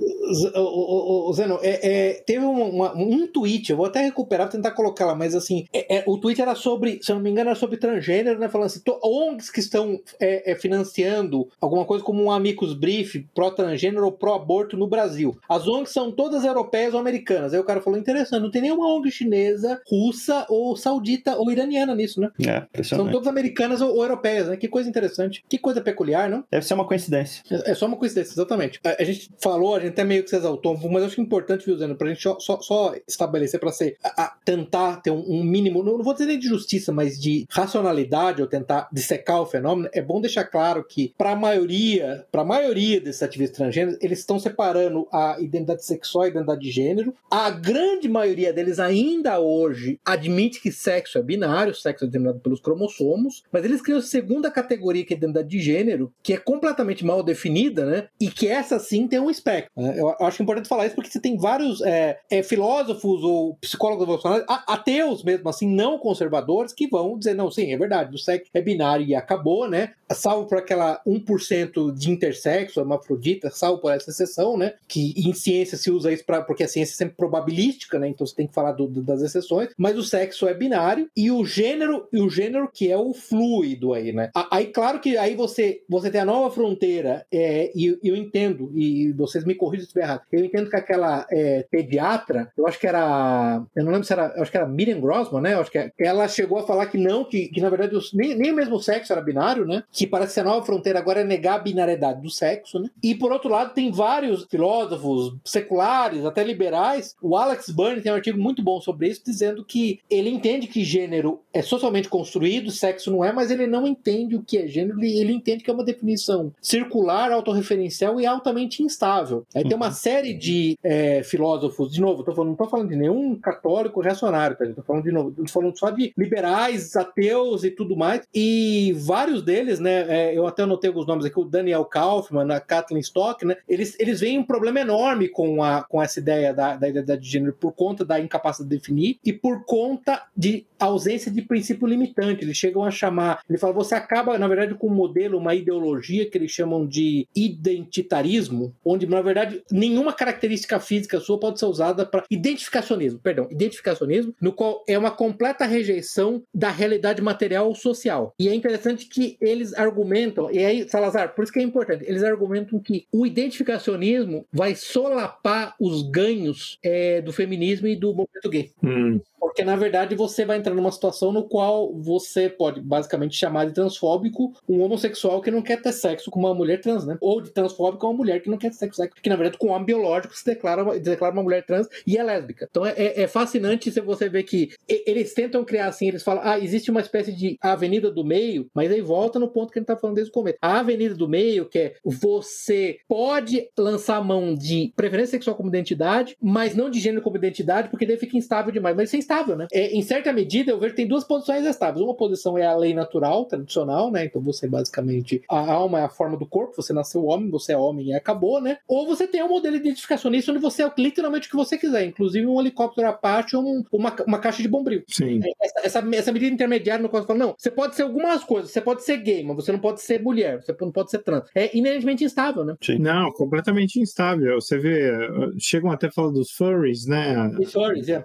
O- o- o- Zeno, é, é, teve um, uma- um tweet, eu vou até recuperar, tentar colocar lá, mas assim, é- é, o tweet era sobre, se eu não me engano, era sobre transgênero, né? Falando assim, to- ONGs que estão é, é, financiando alguma coisa como um Amicus Brief pró-transgênero ou pró-aborto no Brasil. As ONGs são todas europeias ou americanas. Aí o cara falou, interessante, não tem nenhuma ONG chinesa, russa ou saudita ou iraniana nisso, né? É, São todas americanas ou, ou, europeias, né? Que coisa interessante. Que coisa peculiar, não? Deve ser uma coincidência. É, é só uma coincidência, exatamente. A, a, gente falou, a gente até meio que se exaltou, mas eu acho que é importante, viu, Zeno, pra gente só, só, só estabelecer, pra ser, a, a tentar ter um, um mínimo, não, não, vou dizer nem de justiça, mas de racionalidade, ou tentar dissecar o fenômeno, é bom deixar claro que, pra maioria, pra maioria desses ativistas transgêneros, eles estão separando a identidade sexual e a identidade de gênero. A grande maioria deles ainda hoje admite que sexo é binário, sexo é determinado pelos cromossomos, mas eles criam a segunda categoria, que é a identidade de gênero, que é completamente mal definida, né? E que essa sim tem um espectro. Né? Eu acho importante falar isso porque você tem vários é, é, filósofos ou psicólogos evolucionários, ateus mesmo assim, não conservadores, que vão dizer, não, sim, é verdade, o sexo é binário e acabou, né? Salvo por aquela 1% de intersexo, hermafrodita, salvo por essa exceção, né? Que em ciência se usa isso pra, porque a ciência é sempre probabilística, né? Então você tem que falar do, do, das exceções, mas o sexo é binário e o gênero, e o gênero que é o fluido aí, né? Aí, claro que aí você, você tem a nova fronteira, é, e eu entendo, e vocês me corrijam se estiver errado, eu entendo que aquela é, pediatra, eu acho que era, eu não lembro se era, eu acho que era Miriam Grossman, né? Eu acho que ela chegou a falar que não, que, que na verdade os, nem, nem mesmo sexo era binário, né? Que parece que a nova fronteira agora é negar a binariedade do sexo, né? E por outro lado, tem vários filósofos seculares, até liberais. O Alex Byrne tem um artigo muito bom sobre isso, dizendo que ele entende que gênero é socialmente construído, sexo não é, mas ele não entende o que é gênero, ele entende que é uma definição circular, autorreferencial e altamente instável. Aí tem uma uhum. série de é, filósofos, de novo, tô falando, não estou falando de nenhum católico reacionário, tá? Estou falando de novo, tô falando só de liberais, ateus e tudo mais, e vários deles, né, é, eu até anotei alguns nomes aqui, o Daniel Kaufman, a Kathleen Stock, né, eles, eles veem um problema enorme com, a, com essa ideia da, da identidade de gênero por conta da incapacidade de definir e por conta de ausência de princípio limitante. Eles chegam a chamar, ele fala, você acaba, na verdade, com um modelo, uma ideologia que eles chamam de identitarismo, onde, na verdade, nenhuma característica física sua pode ser usada para identificacionismo, perdão, identificacionismo, no qual é uma completa rejeição da realidade material ou social. E é interessante que eles argumentam, e aí, Salazar, por isso que é importante, eles argumentam que o identificacionismo vai solapar os ganhos é, do feminismo e do movimento gay. Hum. Porque, na verdade, você vai entrar numa situação no qual você pode basicamente chamar de transfóbico um homossexual que não quer ter sexo com uma mulher trans, né? Ou de transfóbico uma mulher que não quer ter sexo, que na verdade com um homem biológico se declara, declara uma mulher trans e é lésbica. Então é, é, é fascinante se você ver que eles tentam criar assim, eles falam, ah, existe uma espécie de avenida do meio, mas aí volta no ponto que a gente tá falando desde o começo. A avenida do meio, que é você pode lançar a mão de preferência sexual como identidade, mas não de gênero como identidade, porque daí fica instável demais. Mas isso é instável, né? É, em certa medida, eu vejo que tem duas posições estáveis. Uma posição é a lei natural, tradicional, né? Então você basicamente. A alma é a forma do corpo, você nasceu homem, você é homem e acabou, né? Ou você tem um modelo de identificacionista onde você é literalmente o que você quiser, inclusive um helicóptero Apache ou um, uma, uma caixa de bombril. Sim. É, essa, essa, essa, medida intermediária no qual você fala, não, você pode ser algumas coisas, você pode ser gay, mas você não pode ser mulher, você não pode ser trans. É inerentemente instável, né? Sim. Não, completamente instável. Você vê, chegam até a falar dos furries, né? Os furries, é.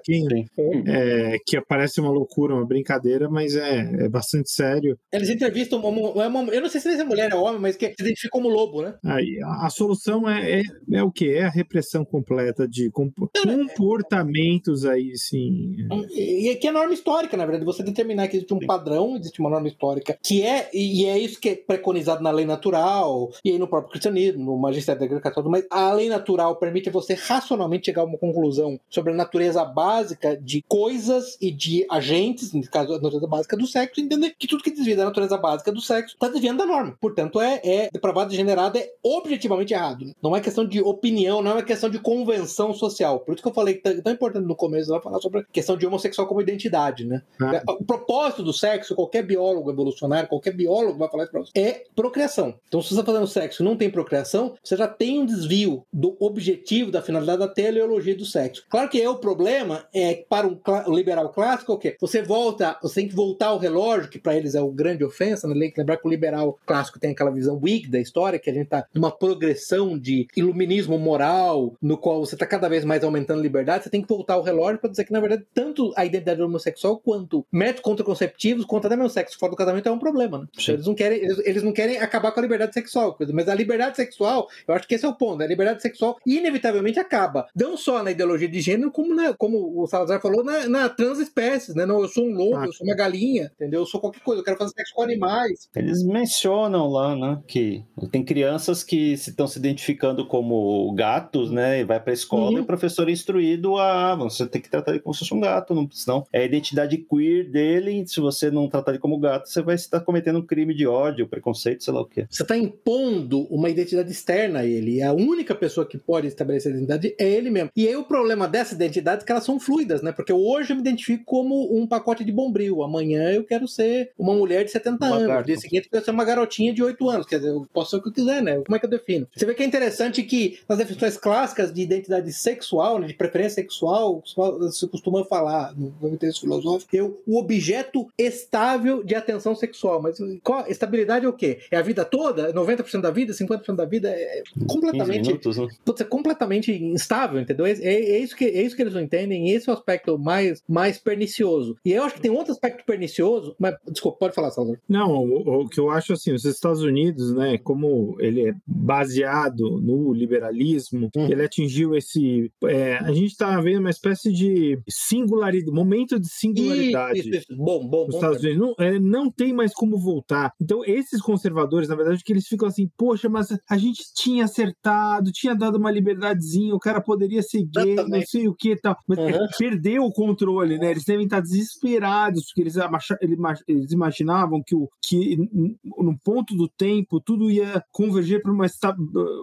é. Que parece uma loucura, uma brincadeira, mas é, é bastante sério. Eles entrevistam uma, uma, eu não sei se é mulher ou homem, mas que se identifica como lobo, né? Aí, a, a solução é, é, é, o que? É a repressão completa de comportamentos aí, sim. E, e que é norma histórica, na verdade, você determinar que existe um padrão, existe uma norma histórica, que é, e é isso que é preconizado na lei natural, e aí no próprio cristianismo, no magistério da igreja católica, mas a lei natural permite você racionalmente chegar a uma conclusão sobre a natureza básica de coisas e de agentes, no caso, a natureza básica do sexo, entender que tudo que desvia da natureza básica do sexo está desviando da norma. Portanto, é, é depravado degenerado, é objetivamente errado. Não é questão de opinião, não é questão de convenção social. Por isso que eu falei que é tão importante no começo ela falar sobre a questão de homossexual como identidade, né? Ah. O propósito do sexo, qualquer biólogo evolucionário, qualquer biólogo vai falar isso pra você, é procriação. Então, se você está fazendo sexo e não tem procriação, você já tem um desvio do objetivo, da finalidade da teleologia do sexo. Claro que é o problema é para um, o liberal clássico, o quê? Você volta, você tem que voltar ao relógio, que para eles é o grande ofensa, né? Lembrar que o liberal clássico tem aquela visão weak da história, que a gente está numa progressão de iluminismo moral, no qual você está cada vez mais aumentando a liberdade, você tem que voltar ao relógio para dizer que, na verdade, tanto a identidade homossexual quanto métodos contraconceptivos, quanto até mesmo sexo fora do casamento é um problema, né? Então, eles não querem, eles, eles, não querem acabar com a liberdade sexual, mas a liberdade sexual, eu acho que esse é o ponto, né? a liberdade sexual inevitavelmente acaba, não só na ideologia de gênero, como, na, como o Salazar falou, na, na na transespécies, né? Não, eu sou um lobo, ah. eu sou uma galinha, entendeu? Eu sou qualquer coisa, eu quero fazer sexo com animais. Eles mencionam lá, né, que tem crianças que se estão se identificando como gatos, né, e vai pra escola uhum. e o professor é instruído a, você tem que tratar ele como se fosse um gato, não, senão é a identidade queer dele, se você não tratar ele como gato, você vai estar cometendo um crime de ódio, preconceito, sei lá o quê. Você está impondo uma identidade externa a ele, e a única pessoa que pode estabelecer a identidade é ele mesmo. E aí o problema dessa identidade é que elas são fluidas, né, porque hoje eu me identifico como um pacote de bombril, amanhã eu quero ser uma mulher de 70 uma anos, no dia seguinte eu quero ser uma garotinha de 8 anos, quer dizer, eu posso ser o que eu quiser, né, como é que eu defino? Você vê que é interessante que nas definições clássicas de identidade sexual, né, de preferência sexual, se costuma falar no texto filosófico, é o objeto estável de atenção sexual. Mas qual, estabilidade é o quê? É a vida toda? 90% da vida? 50% da vida? É completamente. Minutos, né? Putz, é completamente instável, entendeu? É, é, é, isso que, é isso que eles não entendem, esse é o aspecto mais, mais pernicioso. E eu acho que tem outro aspecto pernicioso, mas desculpa, pode falar, Salvador. Não, o, o que eu acho assim, os Estados Unidos, né, como ele é baseado no liberalismo, hum. ele atingiu esse. É, a gente está vendo uma espécie de singularidade, momento de singularidade. Isso, isso, isso. Bom, bom, bom. Estados Unidos. Não, é, não tem mais como voltar. Então, esses conservadores, na verdade, que eles ficam assim, poxa, mas a gente tinha acertado, tinha dado uma liberdadezinha, o cara poderia ser gay, não sei o que e tal. Mas uhum. perdeu o controle, né? Eles devem estar desesperados, porque eles, eles imaginavam que, o, que no ponto do tempo tudo ia converger para uma, esta,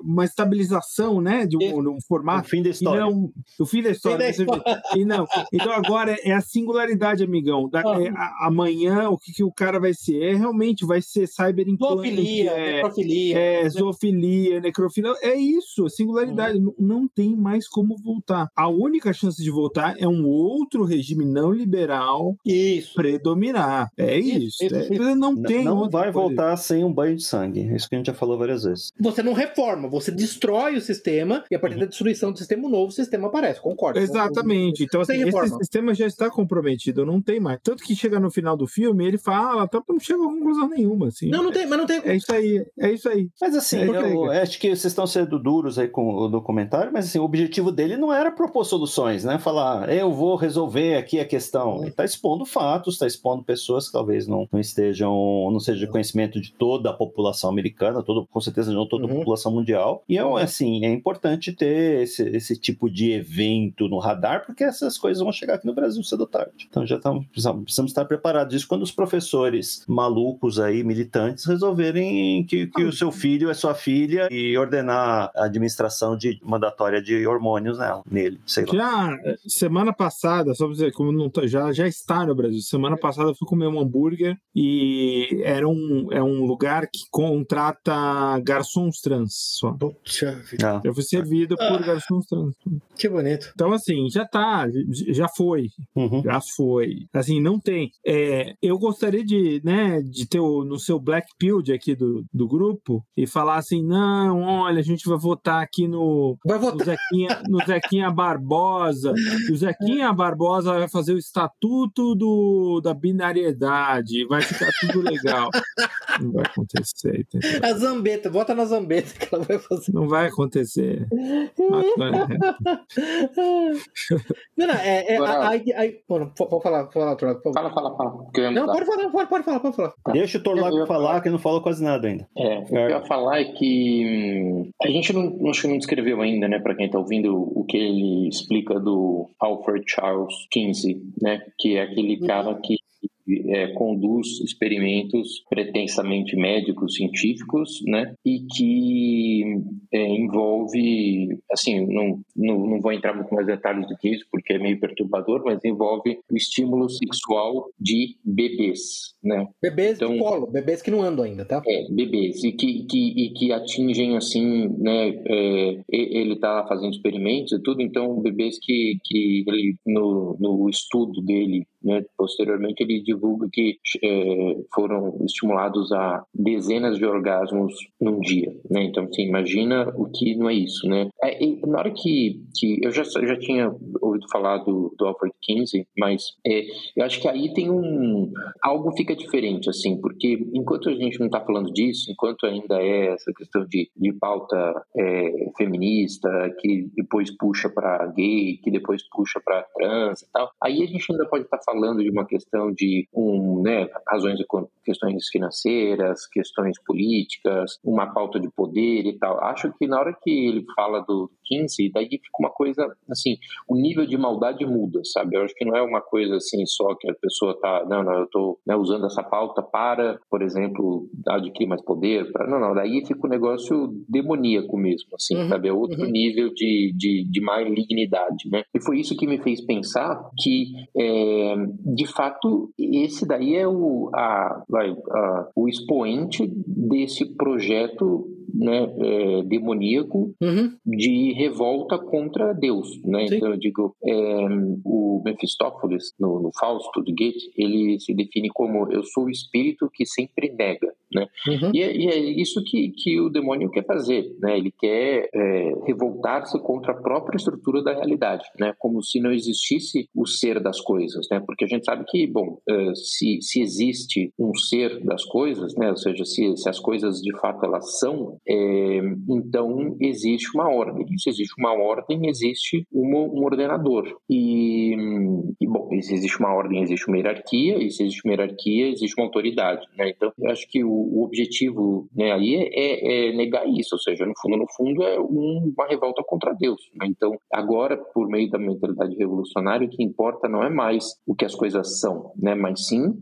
uma estabilização, né? De um, um formato. O fim da história. E não, o fim da história. Fim da história. E não. Então agora é a singularidade, amigão. Da, uhum. é, a, amanhã o que, que o cara vai ser? É realmente vai ser cyberimplante. Zoofilia, é, necrofilia. É, né? zoofilia, necrofilia. É isso, singularidade. Não, não tem mais como voltar. A única chance de voltar é um outro regime não liberal isso. predominar. É isso. isso, isso. É, não tem. Não, não vai coisa. voltar sem um banho de sangue. É isso que a gente já falou várias vezes. Você não reforma, você destrói o sistema e a partir uhum. da destruição do sistema, um novo sistema aparece. Concordo. Exatamente. Então, assim, esse sistema já está comprometido, não tem mais. Tanto que chega no final do filme, ele fala, tá, não chega a conclusão nenhuma, assim. Não, não tem, mas não tem. É isso aí, é isso aí. Mas assim, é eu, acho que vocês estão sendo duros aí com o documentário, mas assim, o objetivo dele não era propor soluções, né? Falar, eu vou resolver aqui a questão. Ele está expondo fatos, está expondo pessoas que talvez não, não estejam, não seja de conhecimento de toda a população americana, todo, com certeza não toda a uhum. população mundial. E é assim, é importante ter esse, esse tipo de evento no radar, porque essas coisas vão chegar aqui no Brasil cedo ou tarde. Então já estamos, precisamos estar preparados. Isso quando os professores malucos aí, militantes, resolverem que, que o seu filho é sua filha e ordenar a administração de mandatória de hormônios nela, nele, sei lá. Já semana passada, só pra dizer, como não tá, já, já está no Brasil, semana passada eu fui comer um hambúrguer e era um, é um lugar que contrata garçons trans só. Ah. Eu fui servido por garçons trans. Que bonito. Então, assim, já tá, já foi. Uhum. Já foi. Assim, não tem. É, eu gostaria de, né, de ter o, no seu Black Build aqui do, do grupo e falar assim: não, olha, a gente vai votar aqui no, vai votar. no, Zequinha, no Zequinha Barbosa. E o Zequinha Barbosa vai fazer o estatuto do, da binariedade. Vai ficar tudo legal. não vai acontecer. Entendeu? A Zambeta, vota na Zambeta que ela vai fazer. Não vai acontecer. [LAUGHS] não, não, é, é, a, a, a, pode falar, pode falar, Fala, fala, fala. Não, pode falar, pode, pode falar, pode falar. Tá. Deixa o Torlaco falar, que não falou quase nada ainda. É, o que eu ia falar é que hum, a gente não, acho que não descreveu ainda, né, para quem tá ouvindo, o que ele explica do Alfred Charles Kinsey, né, que é aquele uhum. cara que é, conduz experimentos pretensamente médicos, científicos, né, e que é, envolve, assim, não, não, não vou entrar muito mais detalhes do que isso, porque é meio perturbador, mas envolve o estímulo sexual de bebês, né. Bebês então, de colo, bebês que não andam ainda, tá? É, bebês, e que, que, e que atingem, assim, né, é, ele está fazendo experimentos e tudo, então bebês que, que ele, no, no estudo dele né? Posteriormente ele divulga que é, foram estimulados a dezenas de orgasmos num dia, né? Então você imagina o que não é isso, né? É, na hora que, que eu já, já tinha ouvido falar do, do Alfred Kinsey, mas é, eu acho que aí tem um algo fica diferente assim, porque enquanto a gente não está falando disso, enquanto ainda é essa questão de, de pauta é, feminista que depois puxa para gay, que depois puxa para trans e tal, aí a gente ainda pode estar tá falando de uma questão de um, né, razões questões financeiras, questões políticas, uma pauta de poder e tal. Acho que na hora que ele fala do 15, daí fica uma coisa assim, o nível de maldade muda, sabe? Eu acho que não é uma coisa assim só que a pessoa tá, não, não, eu tô né, usando essa pauta para, por exemplo, adquirir mais poder, para, não, não, daí fica um negócio demoníaco mesmo, assim, uhum, sabe? É outro uhum. nível de, de, de malignidade, né? E foi isso que me fez pensar que, é, de fato, esse daí é o, a, a, o expoente desse projeto né, é, demoníaco uhum. de revolta contra Deus. Né? Então eu digo, é, o Mephistófeles, no, no Fausto de Goethe, ele se define como eu sou o espírito que sempre nega. Né? Uhum. E, é, e, é, isso que, que o demônio quer fazer, né? Ele quer é, revoltar-se contra a própria estrutura da realidade, né? Como se não existisse o ser das coisas, né? Porque a gente sabe que, bom, é, se, se existe um ser das coisas, né? Ou seja, se, se as coisas de fato elas são, é, então existe uma ordem. Se existe uma ordem, existe uma, um ordenador. E, e, bom, se existe uma ordem, existe uma hierarquia, e se existe uma hierarquia, existe uma autoridade, né? Então, eu acho que o o, objetivo né, aí é, é, é, negar isso, ou seja, no fundo, no fundo é um, uma revolta contra Deus. Né? Então, agora, por meio da mentalidade revolucionária, o que importa não é mais o que as coisas são, né, mas sim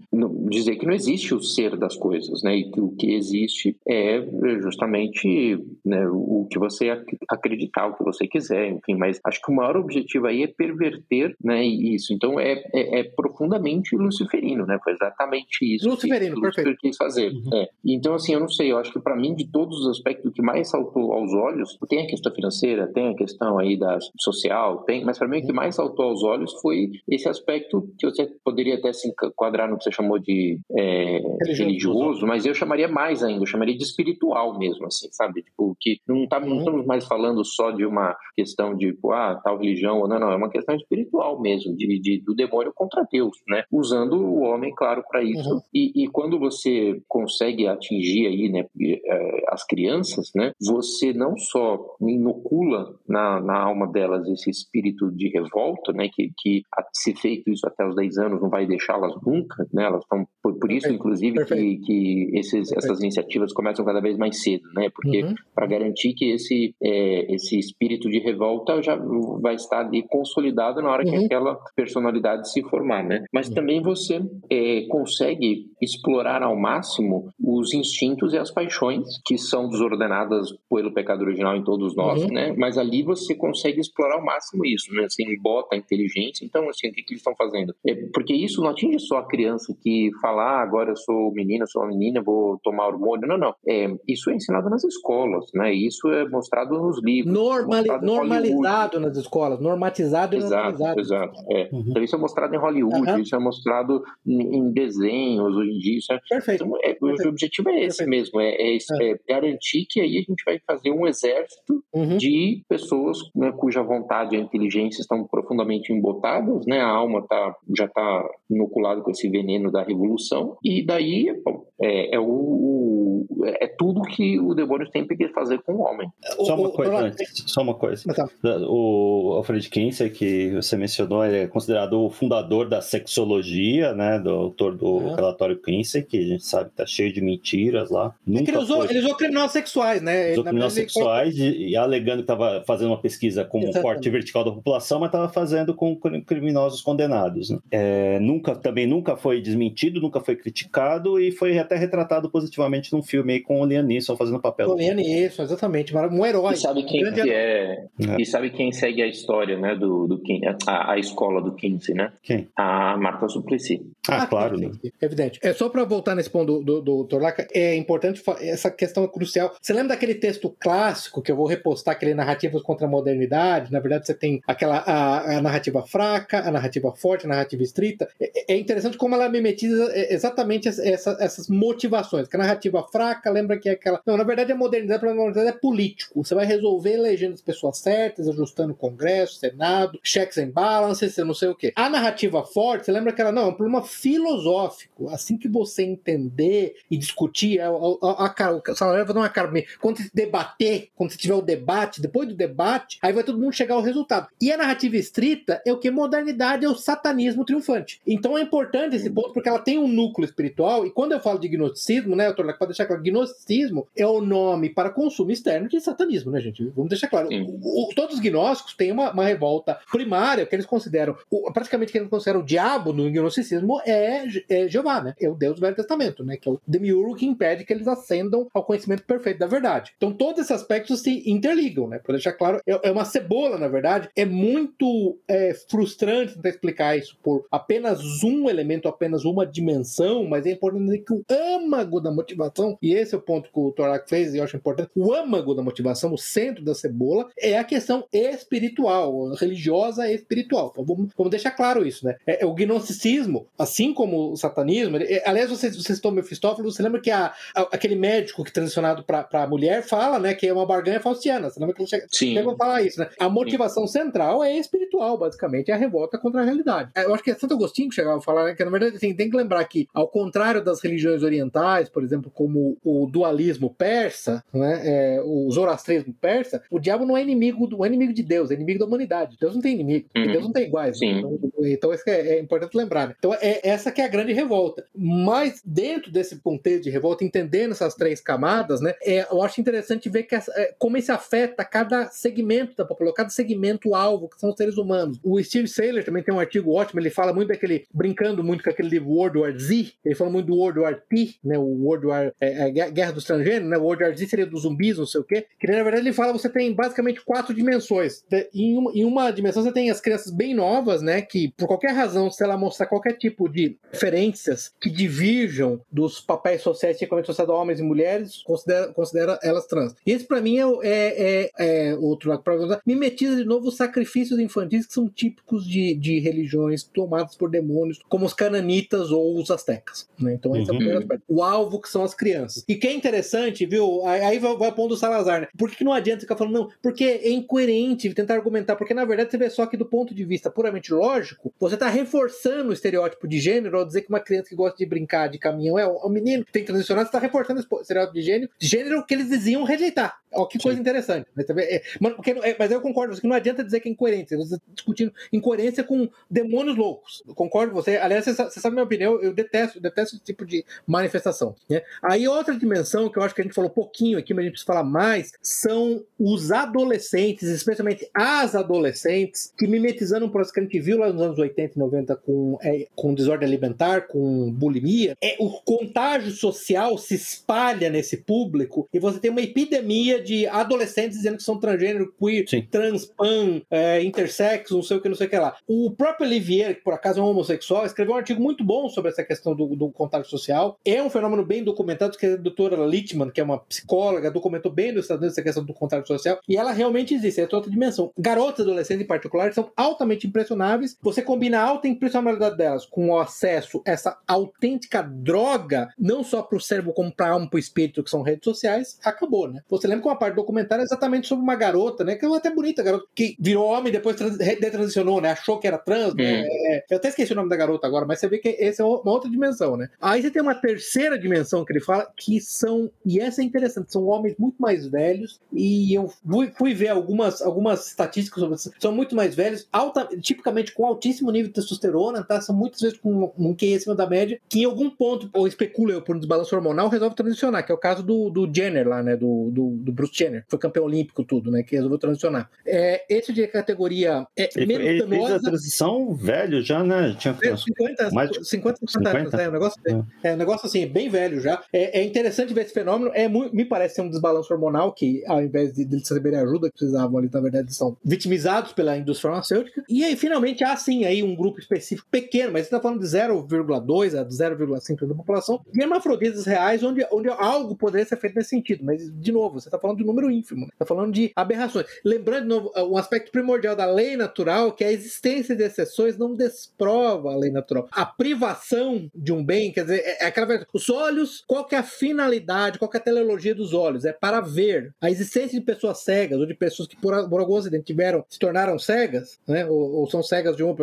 dizer que não existe o ser das coisas, né, e que o que existe é justamente né, o que você acreditar, o que você quiser, enfim. Mas acho que o maior objetivo aí é perverter, né, isso. Então, é, é, é profundamente luciferino, né? Foi exatamente isso luciferino, que Lucifer quis fazer. Uhum. É. Então, assim, eu não sei, eu acho que para mim, de todos os aspectos que mais saltou aos olhos, tem a questão financeira, tem a questão aí da social, tem, mas para mim o que mais saltou aos olhos foi esse aspecto que você poderia até se enquadrar no que você chamou de é, religioso. mas eu chamaria mais ainda, eu chamaria de espiritual mesmo, assim, sabe? Tipo, que não, tá, não uhum. estamos mais falando só de uma questão de, tipo, ah, tal religião, não, não, é uma questão espiritual mesmo, de, de do demônio contra Deus, né? Usando o homem, claro, para isso. Uhum. E, e quando você consegue consegue atingir aí, né, é, as crianças, né, você não só inocula na, na alma delas esse espírito de revolta, né, que, que se feito isso até os 10 anos não vai deixá-las nunca, né, elas estão, por, por isso, inclusive, que, que esses, essas iniciativas começam cada vez mais cedo, né, porque uhum. para garantir que esse, é, esse espírito de revolta já vai estar ali consolidado na hora uhum. que aquela personalidade se formar, né, mas uhum. também você é, consegue explorar ao máximo os instintos e as paixões que são desordenadas pelo pecado original em todos nós, uhum. né? Mas ali você consegue explorar ao máximo isso, né? Assim, bota a inteligência. Então, assim, o que, que eles estão fazendo? É porque isso não atinge só a criança que fala, ah, agora eu sou menina, sou uma menina, vou tomar hormônio. Não, não. É, isso é ensinado nas escolas, né? Isso é mostrado nos livros. Normali normalizado nas escolas, normatizado e exato, normalizado. Exato, é. Uhum. Então, isso é mostrado em Hollywood, uhum. isso é mostrado em, em desenhos, hoje em dia. Isso é... Perfeito. Então, é, Perfeito objetivo é esse mesmo, é, é, é, é, garantir que aí a gente vai fazer um exército uhum. de pessoas né, cuja vontade e inteligência estão profundamente embotadas, né, a alma tá, já está inoculada com esse veneno da revolução, e daí bom, é, é o, o, é tudo que o demônio sempre quer fazer com o homem. Só uma coisa antes, só uma coisa. Tá. O Alfred Kinsey, que você mencionou, ele é considerado o fundador da sexologia, né, do autor do uhum. relatório Kinsey, que a gente sabe que tá cheio de mentiras lá. É Nunca ele, usou, foi... ele usou criminosos sexuais, né? Usou criminosos sexuais e, e, alegando que estava fazendo uma pesquisa com o corte vertical da população, mas estava fazendo com criminosos condenados. Né? É, nunca, também nunca foi desmentido, nunca foi criticado e foi até retratado positivamente num filme aí com o Liam Neeson fazendo papel. O Liam Neeson, exatamente. Um herói. E sabe quem que é, é, E sabe quem segue a história, né? Do, do a, a escola do Kinsey, né? Quem? A Marta Suplicy. Ah, ah claro. Sim, evidente. É só para voltar nesse ponto do, do, do É importante essa questão é crucial. Você lembra daquele texto clássico que eu vou repostar, aquele narrativas contra a modernidade? Na verdade, você tem aquela a, a narrativa fraca, a narrativa forte, a narrativa estrita. É, é interessante como ela mimetiza é, exatamente essa, essas motivações. Que a narrativa fraca lembra que é aquela. Não, na verdade, a modernidade, a modernidade é político. Você vai resolver elegendo as pessoas certas, ajustando o Congresso, Senado, checks and balances, não sei o quê. A narrativa forte, você lembra que ela não, é um problema filosófico. Assim que você entender e discutir, a, a, a, a vai dar uma cara. Quando você debater, quando você tiver o debate, depois do debate, aí vai todo mundo chegar ao resultado. E a narrativa estrita é o que? Modernidade é o satanismo triunfante. Então é importante esse ponto, porque ela tem um núcleo espiritual, e quando eu falo de gnosticismo, né, tô pode deixar claro, gnosticismo é o nome para consumo externo de satanismo, né, gente? Vamos deixar claro. O, o, todos os gnósticos têm uma, uma revolta primária que eles consideram, o, praticamente que eles consideram o diabo no gnosticismo é, é Jeová, né? É o Deus do Velho Testamento, né? Que é o demiurgo que impede que eles ascendam ao conhecimento perfeito da verdade. Então todos esses aspectos se interligam, né? Para deixar claro, é, é, uma cebola, na verdade. É muito é, frustrante tentar explicar isso por apenas um elemento, apenas uma dimensão, mas é importante dizer que o âmago da motivação, e esse é o ponto que o Torak fez e eu acho importante, o âmago da motivação, o centro da cebola, é a questão espiritual, religiosa e espiritual. Então, vamos, vamos deixar claro isso, né? É, é o gnosticismo, assim como o satanismo, ele, é, aliás, vocês, vocês estão Mefistófeles, lembra que a, a, aquele médico que transicionado para a mulher fala, né, que é uma barganha faustiana. Você lembra que ele chega, Sim. chega a falar isso, né? A motivação Sim. central é espiritual, basicamente, é a revolta contra a realidade. Eu acho que é Santo Agostinho que chegava a falar, né, que na verdade assim, tem que lembrar que, ao contrário das religiões orientais, por exemplo, como o dualismo persa, né, é, o zoroastrismo persa, o diabo não é inimigo, do, é inimigo de Deus, é inimigo da humanidade. Deus não tem inimigo, uhum. Deus não tem iguais. Né? Então, então, isso é, é, importante lembrar. Né? Então, é essa que é a grande revolta. Mas, dentro desse contexto de revolta, entendendo essas três camadas, né, é, eu acho interessante ver que é, como isso afeta cada segmento da população, cada segmento alvo, que são os seres humanos. O Steve Saylor também tem um artigo ótimo, ele fala muito daquele, brincando muito com aquele livro World War Z, ele fala muito do World War T, né, o World War, é, é, Guerra dos Transgêneros, né, o World War Z seria dos zumbis, não sei o quê, que na verdade ele fala você tem basicamente quatro dimensões. Em uma, em uma dimensão você tem as crianças bem novas, né, que por qualquer razão, se ela mostrar qualquer tipo de referências que divirjam dos papéis sociais que associado a homens e mulheres, considera, considera elas trans. E esse, para mim, é, é, é, é outro lado. Mimetiza de novo os sacrifícios infantis que são típicos de, de religiões tomadas por demônios, como os cananitas ou os astecas. Né? Então, esse uhum. é o primeiro uhum. aspecto. O alvo que são as crianças. E que é interessante, viu? Aí vai, vai pondo o Salazar, né? Por que, que não adianta ficar falando, não? Porque é incoerente tentar argumentar, porque na verdade você vê só que do ponto de vista puramente lógico, você está reforçando o estereótipo de gênero ao dizer que uma criança que gosta de brincar de caminhão é um menino que tem que transicionar, você está reforçando esse estereótipo de gênero, de gênero que eles diziam rejeitar. Ó, que coisa Sim. interessante. Né? É, mas, porque, é, mas eu concordo, que não adianta dizer que é incoerência. Você está discutindo incoerência com demônios loucos. Eu concordo com você. Aliás, você, você sabe a minha opinião, eu detesto, detesto esse tipo de manifestação. Né? Aí outra dimensão que eu acho que a gente falou pouquinho aqui, mas a gente precisa falar mais, são os adolescentes, especialmente as adolescentes, que mimetizando um processo que a gente viu lá nos anos 80 e 90 com, é, com desordem alimentar, com bulimia, é, o contágio social se espalha nesse público e você tem uma epidemia de adolescentes dizendo que são transgênero, queer, Sim. trans, pan, é, intersexo, não sei o que, não sei o que lá. O próprio Olivier, que por acaso é um homossexual, escreveu um artigo muito bom sobre essa questão do, do contágio social. É um fenômeno bem documentado, que a doutora Littman, que é uma psicóloga, documentou bem nos Estados Unidos essa questão do contágio social, e ela realmente existe, é outra dimensão. Garotas adolescentes em particular são altamente impressionáveis. Você combina a alta impressionabilidade delas com o acesso a essa autêntica droga, não só para o cérebro, como para a alma, para o espírito, que são redes sociais, acabou, né? Você lembra que uma parte do documentário é exatamente sobre uma garota, né? Que é até bonita, garota, que virou homem depois detransicionou, né? Achou que era trans, né? Uhum. É, eu até esqueci o nome da garota agora, mas você vê que essa é uma outra dimensão, né? Aí você tem uma terceira dimensão que ele fala, que são, e essa é interessante, são homens muito mais velhos, e eu fui, fui ver algumas, algumas estatísticas sobre isso, são muito mais velhos, alta, tipicamente com altíssimo nível de testosterona, tá? São muitas vezes com um QI acima da média, que em algum ponto, ou especula eu por um desbalanço hormonal, resolve transicionar, que é o caso do, do Jenner lá, né? Do, do, do Bruce Jenner, foi campeão olímpico, tudo, né? Que resolveu transicionar. É, esse de categoria é Ele, menos ele fez danosa. a transição velho já, né? Tinha É, 50, Mais de 50, 50 anos, 50? é um negócio, é. um negócio assim, bem velho já. É, é interessante ver esse fenômeno. É muito, me parece ser um desbalanço hormonal que, ao invés de, de eles receberem ajuda que precisavam ali, na verdade, são vitimizados pela indústria farmacêutica. E aí, finalmente, há sim aí um grupo específico pequeno, mas você está falando de 0,2 a 0,5% da população, de hermafroditas reais, onde, onde algo poderia ser feito nesse sentido. Mas, de novo, você está falando de um número ínfimo. Está falando de aberrações. Lembrando, de novo, um aspecto primordial da lei natural, que a existência de exceções não desprova a lei natural. A privação de um bem, quer dizer, é aquela coisa, os olhos, qual é a finalidade, qual é a teleologia dos olhos? É para ver. A existência de pessoas cegas, ou de pessoas que por, por algum acidente tiveram, se tornaram cegas, né? Ou, ou são cegas de um,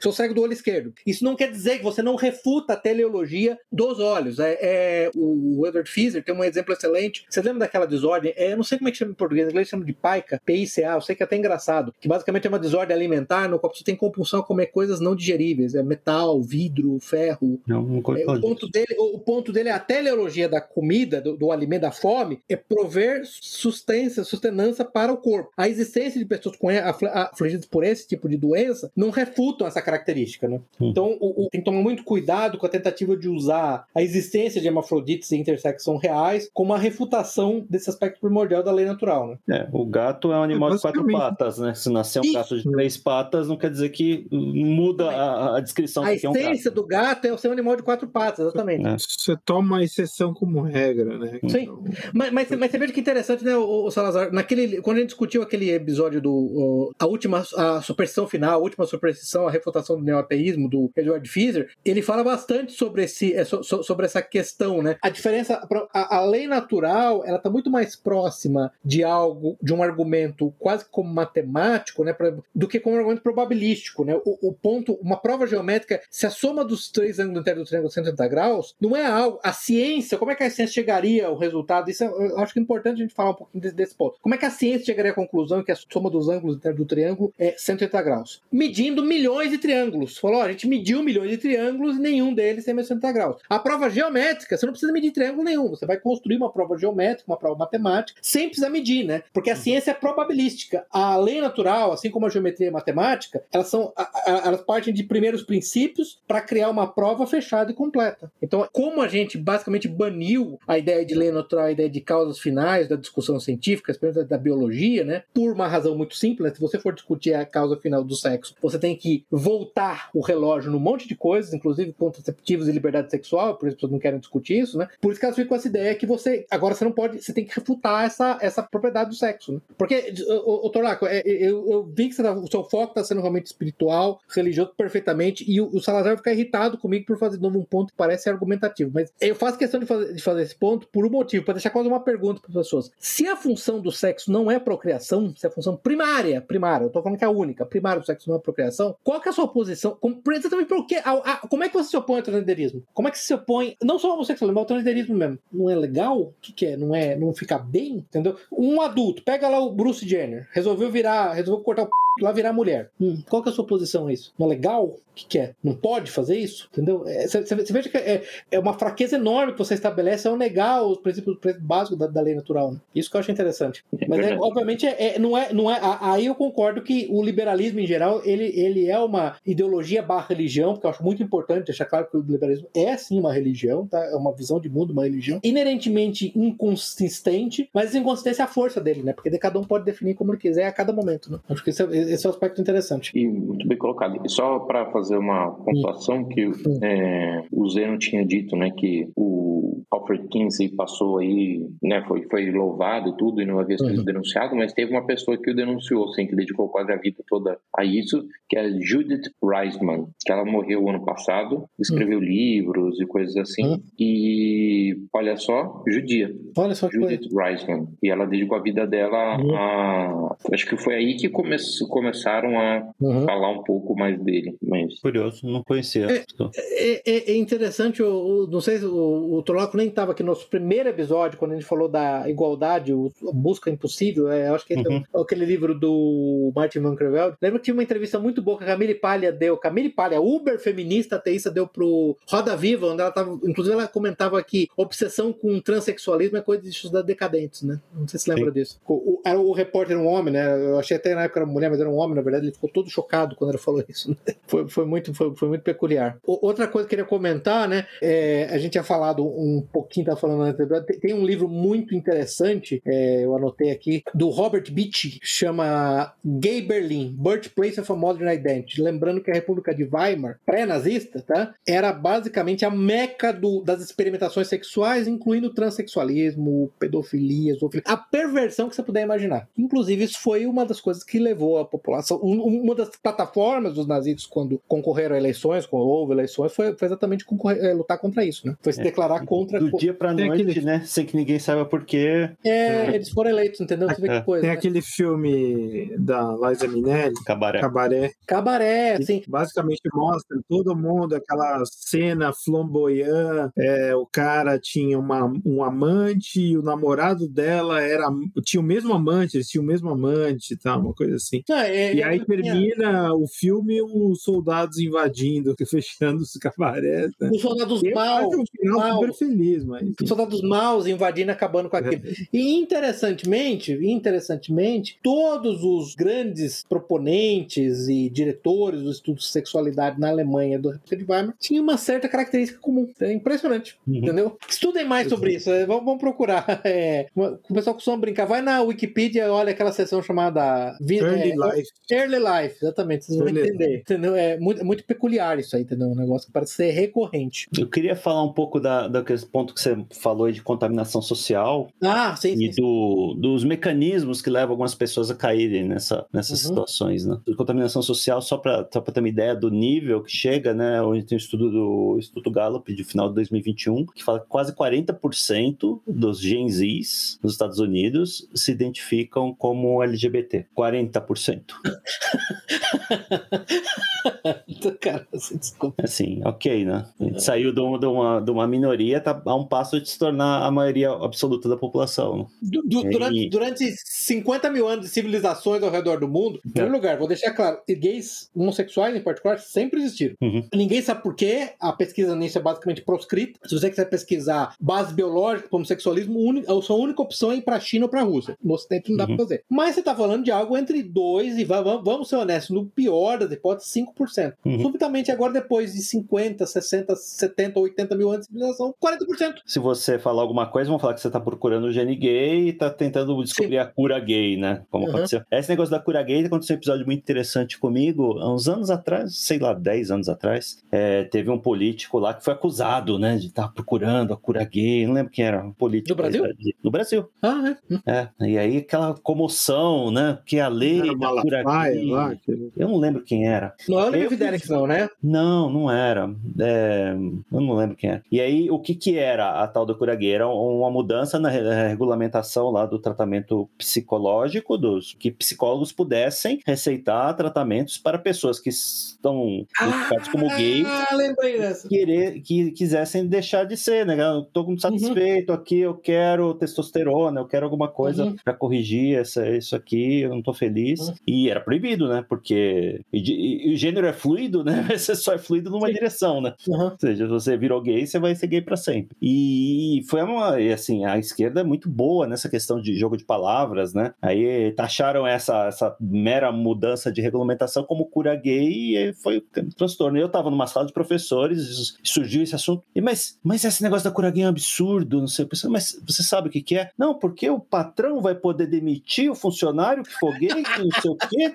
são cegos do olho esquerdo. Isso não quer dizer que você não refuta a teleologia dos olhos. É, é o Edward Feser tem um exemplo excelente. Você lembra daquela desordem? É, eu não sei como é que chama em português, em inglês chama de PICA, PICA, eu sei que é até engraçado, que basicamente é uma desordem alimentar no qual você tem compulsão a comer coisas não digeríveis, é metal, vidro, ferro. Não, não É, o, ponto dele, o ponto dele é a teleologia da comida, do, do alimento, da fome, é prover sustância, sustenância para o corpo. A existência de pessoas com afli- afligidas por esse tipo de doença não refutam essa característica, né? Hum. Então, o, o- tem que tomar muito cuidado com a tentativa de usar a existência de hermafrodites e intersexão reais como uma refutação desse aspecto primordial da lei natural, né? É, o gato é um animal de quatro patas, né? Se nascer um Isso. gato de três patas, não quer dizer que muda a, a descrição A do que é um gato. essência do gato é ser um animal de quatro patas, exatamente. É. Você toma a exceção como regra, né? Sim. Então, Mas, mas, mas você veja que interessante, né, o, o Salazar? Naquele, quando a gente discutiu aquele episódio do. o- a última a superstição final, a última superstição, a refutação do neoateísmo do Edward Feser, ele fala bastante sobre, esse, é, so- so- sobre essa questão, né? A diferença. A, a lei natural, ela tá muito mais próxima de algo, de um argumento quase como matemático, né? pra- do que como um argumento probabilístico, né? O, o ponto, uma prova geométrica, se a soma dos três ângulos inteiros do triângulo é 180 graus, não é algo. A ciência, como é que a ciência chegaria ao resultado? Isso é, eu acho que é importante a gente falar um pouquinho desse, desse ponto. Como é que a ciência chegaria à conclusão que a soma dos ângulos inteiros do triângulo é 180 graus? Medindo milhões de triângulos. Falou, ó, a gente mediu milhões de triângulos e nenhum deles tem mais 180 graus. A prova geométrica, você não precisa medir triângulo nenhum. Você vai construir uma prova geométrica, uma prova matemática, sem precisar medir, né? Porque a ciência é probabilística. A lei natural, assim como a geometria e a matemática, elas são elas partem de primeiros princípios para criar uma prova fechada e completa. Então, como a gente basicamente baniu a ideia de lei natural, a ideia de causas finais da discussão científica, especialmente da biologia, né? Por uma razão muito simples, se você for discutir a causa final do sexo, você tem que voltar o relógio num monte de coisas, inclusive contraceptivos e liberdade sexual, por isso não querem discutir isso, né? Por isso que elas ficam com essa ideia que você agora você não pode, você tem que refutar essa, essa propriedade do sexo, né? Porque, ô, Torlaco, é, eu, eu vi que tá- o seu foco está sendo realmente espiritual, religioso perfeitamente, e o, o Salazar vai ficar irritado comigo por fazer de novo um ponto que parece argumentativo. Mas eu faço questão de fazer, de fazer esse ponto por um motivo, para deixar quase uma pergunta para as pessoas. Se a função do sexo não é procriação, se a função primária, primária, eu tô falando que é a única, primária do sexo não é procriação, qual que é a sua posição? Como, exatamente por quê? A- a- como é que você se opõe ao transgenderismo? Como é que você se opõe, não só ao homossexualismo, mas ao transgenderismo mesmo? Não é legal? O que, que é? Não é? Não fica bem? Entendeu? Um adulto, pega lá o Bruce Jenner, resolveu virar, resolveu cortar o p... lá virar mulher. Hum, qual que é a sua posição a isso? Não é legal? O que, que é? Não pode fazer isso? Entendeu? Você veja que é, é uma fraqueza enorme que você estabelece ao negar os princípios, os princípios básicos da, da lei natural. Né? Isso que eu acho interessante. Mas, é, obviamente, é, é- não é, não é. a- Aí eu concordo que o liberalismo, em geral, ele, ele é uma ideologia barra religião, porque eu acho muito importante deixar claro que o liberalismo é sim uma religião, tá? É uma visão de mundo, uma religião. Inerentemente inconsistente, mas essa inconsistência é a força dele, né? Porque cada um pode definir como ele quiser a cada momento, né? Acho que esse é, esse é um aspecto interessante. E muito bem colocado. E só para fazer uma pontuação que é, o Zeno tinha dito, né, que o Alfred Kinsey passou aí, né, foi, foi louvado e tudo e não havia sido Uhum. denunciado, mas teve uma pessoa que o denunciou, assim, que dedicou quase a vida toda a isso, que é Judith Reisman, que ela morreu ano passado, escreveu livros e coisas assim, Uhum. e olha só, judia. Olha só. Judith Reisman. E ela dedicou a vida dela Uhum. a. Acho que foi aí que começou, começaram a uhum. falar um pouco mais dele. Mas... Curioso, não conhecia. É, é, é, é interessante, eu, não sei se o, o Toloco nem estava aqui no nosso primeiro episódio, quando a gente falou da igualdade, o, a busca impossível, é, eu acho que é uhum. aquele livro do Martin Van Creveld. Lembra que tinha uma entrevista muito boa que a Camille Palha deu, Camille Palha, uber feminista ateísta, deu pro Roda Viva, onde ela tava, inclusive ela comentava que obsessão com transexualismo é coisa de estudar decadentes, né? Não sei se lembra Sim. disso. O, o, era o repórter um homem, né? Eu achei até na época era mulher, mas era um homem, na verdade, ele ficou todo chocado quando ela falou isso. Né? [LAUGHS] Foi, foi, muito, foi, foi muito peculiar. O, outra coisa que eu queria comentar, né? É, a gente tinha falado um pouquinho, tá falando antes, tem, tem um livro muito interessante, é, eu anotei aqui, do Robert Beatty, chama Gay Berlin, Birthplace of a Modern Identity. Lembrando que a República de Weimar, pré-nazista, tá? Era basicamente a meca do, das experimentações sexuais, incluindo transexualismo, pedofilia, zoofilia, a perversão que você puder imaginar. Inclusive, isso foi uma das coisas que levou a população, uma das plataformas dos nazistas quando concorreram a eleições, quando houve eleições, foi, foi exatamente concorrer, é, lutar contra isso, né? Foi se é, declarar contra... Do dia pra noite, aquele... né? Sem que ninguém saiba por quê. É, é, eles foram eleitos, entendeu? Você vê que coisa. Tem né? aquele filme da Liza Minelli, Cabaré. Cabaré. Cabaré, sim. Basicamente mostra todo mundo, aquela cena flamboyant, é, o cara tinha uma, um amante e o namorado dela era tinha o mesmo amante, eles tinham o mesmo amante e tal, uma coisa assim. É, e aí termina o filme os soldados invadindo, [LAUGHS] fechando os cabarés. Né? Os soldados maus. Um final mal. super feliz, mas. Os soldados maus invadindo, acabando com aquilo. É. E interessantemente, interessantemente, todos os grandes proponentes e diretores do estudo de sexualidade na Alemanha do República de Weimar tinham uma certa característica comum. É impressionante, uhum. entendeu? Estudem mais sobre isso, é, vamos, vamos procurar. [LAUGHS] É, o pessoal costuma brincar, vai na Wikipedia, olha aquela seção chamada Early é, Life. Early Life, exatamente, vocês vão entender. Entendeu? É muito, muito peculiar isso aí, entendeu? Um negócio que parece ser recorrente. Eu queria falar um pouco da, daquele ponto que você falou de contaminação social. Ah, sim, E sim, do, dos mecanismos que levam algumas pessoas a caírem nessa, nessas uhum. situações, né? Contaminação social, só para só ter uma ideia do nível que chega, né? Onde tem um estudo do Instituto Gallup de final de 2021, que fala que quase 40% dos Gen Zs nos Estados Unidos se identificam como LGBT. 40%. [LAUGHS] Cara, desculpa. Assim, ok, né? A gente saiu de uma, de uma, de uma minoria tá a um passo de se tornar a maioria absoluta da população. Né? Du, du, e... durante, durante 50 mil anos de civilizações ao redor do mundo, em primeiro é. lugar, vou deixar claro, gays homossexuais em particular sempre existiram. Uhum. Ninguém sabe por quê, a pesquisa nisso é basicamente proscrita. Se você quiser pesquisar base biológica para homossexualismo, a sua única opção é ir para a China ou para a Rússia. No Ocidente não dá uhum. para fazer. Mas você está falando de algo entre 2 e, vamos, vamos ser honestos, no pior das hipóteses, 5%. Uhum. Subitamente, agora, depois de 50, 60, 70, 80 mil anos de civilização, 40%. Se você falar alguma coisa, vão falar que você está procurando o gene gay e está tentando descobrir Sim. a cura gay, né? Como uhum. aconteceu. Esse negócio da cura gay aconteceu um episódio muito interessante comigo, há uns anos atrás, sei lá, 10 anos atrás. É, teve um político lá que foi acusado, né, de estar tá procurando a cura gay. Não lembro quem era, um político. Do Brasil? No Brasil. Ah, é. É. E aí aquela comoção, né? Que a lei da cura gay. Lá, que... Eu não lembro quem era. Não é o Derek, não, né? Não, não era. É... Eu não lembro quem era. E aí, o que que era a tal da cura gay? Era uma mudança na regulamentação lá do tratamento psicológico, dos que psicólogos pudessem receitar tratamentos para pessoas que estão identificadas ah, como gays ah, lembrei dessa. Querer, que quisessem deixar de ser, né? Eu tô satisfeito uhum. aqui, eu quero testosterona, eu quero alguma coisa uhum. para corrigir essa, isso aqui, eu não tô feliz. Uhum. E era proibido, né? Porque e, e, o gênero é fluido, né? [LAUGHS] Você só é fluido numa Sim. direção, né? Uhum. Ou seja, se você virou gay, você vai ser gay para sempre. E foi uma, e assim, a esquerda é muito boa nessa questão de jogo de palavras, né? Aí taxaram essa, essa mera mudança de regulamentação como cura gay e foi um transtorno. Eu tava numa sala de professores, surgiu esse assunto, e mas, mas esse negócio da cura gay é um absurdo, não sei, pensei, mas você sabe o que que é? Não, porque o patrão vai poder demitir o funcionário que for gay, não sei o quê.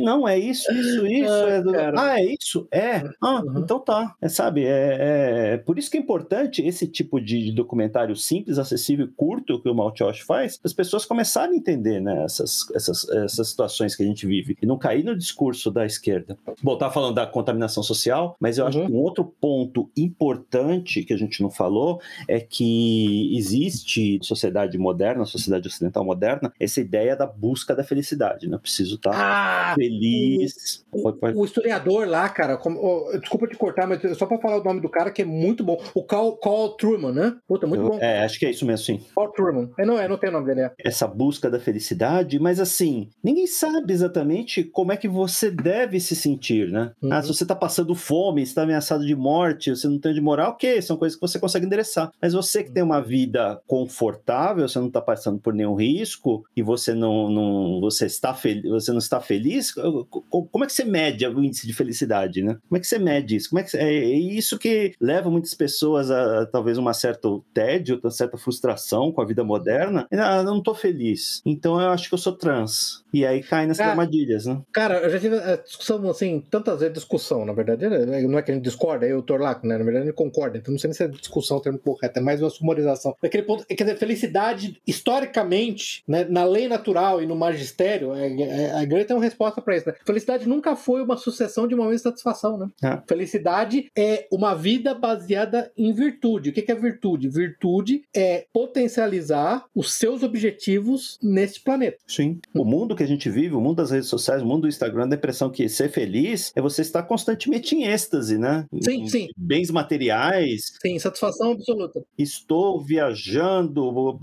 Não, é isso, isso, isso. Ah, é do... ah é isso? É. Ah, uhum. então tá. É, sabe, é, é, por isso que é importante esse tipo de documentário simples, acessível e curto que o Maltiosh faz, as pessoas começarem a entender né, essas, essas, essas situações que a gente vive e não cair no discurso da esquerda. Bom, tá falando da contaminação social, mas eu uhum. acho que um outro ponto importante que a gente não falou é que existe sociedade moderna, sociedade ocidental moderna, essa ideia da busca da felicidade, né? Preciso estar Ah, feliz. o, Pode- pode- o historiador lá, cara, como- oh, desculpa te cortar, mas só pra falar o nome do cara que é muito bom. O Carl, Carl Truman, né? Puta, muito bom. É, acho que é isso mesmo, sim. Carl Truman. É, não, é, não tem o nome dele. É. essa busca da felicidade, mas assim, ninguém sabe exatamente como é que você deve se sentir, né? Uhum. Ah, se você tá passando fome, está ameaçado de morte, você não tem de moral, ok, são coisas que você consegue endereçar. Mas você que tem uma vida confortável, você não tá passando por nenhum risco e você não, não você está feliz, você não está feliz, co- co- como é que você mede o índice de felicidade, né? Como é que você mede isso? Como é que é, é isso que leva muitas pessoas a, a talvez uma certo tédio, uma certa frustração com a vida moderna. Ah, eu não tô feliz. Então eu acho que eu sou trans. E aí cai nessas Ah. armadilhas, né? Cara, eu já tive a discussão, assim, tantas vezes discussão, na verdade. né? Não é que a gente discorda, eu e o Torlaco, né? Na verdade, a gente concorda. Então não sei nem se é discussão o termo correto, é mais uma sumorização. Daquele ponto, quer dizer, felicidade, historicamente, né, na lei natural e no magistério, é, é, a igreja tem uma resposta para isso, né? Felicidade nunca foi uma sucessão de momentos de satisfação, né? É. Felicidade é uma vida baseada em virtude. O que é virtude? Virtude é potencializar os seus objetivos neste planeta. Sim. O mundo que a gente vive, o mundo das redes sociais, o mundo do Instagram, dá a impressão que ser feliz é você estar constantemente em êxtase, né? Sim, Em sim. Bens materiais, Tem satisfação absoluta. estou viajando,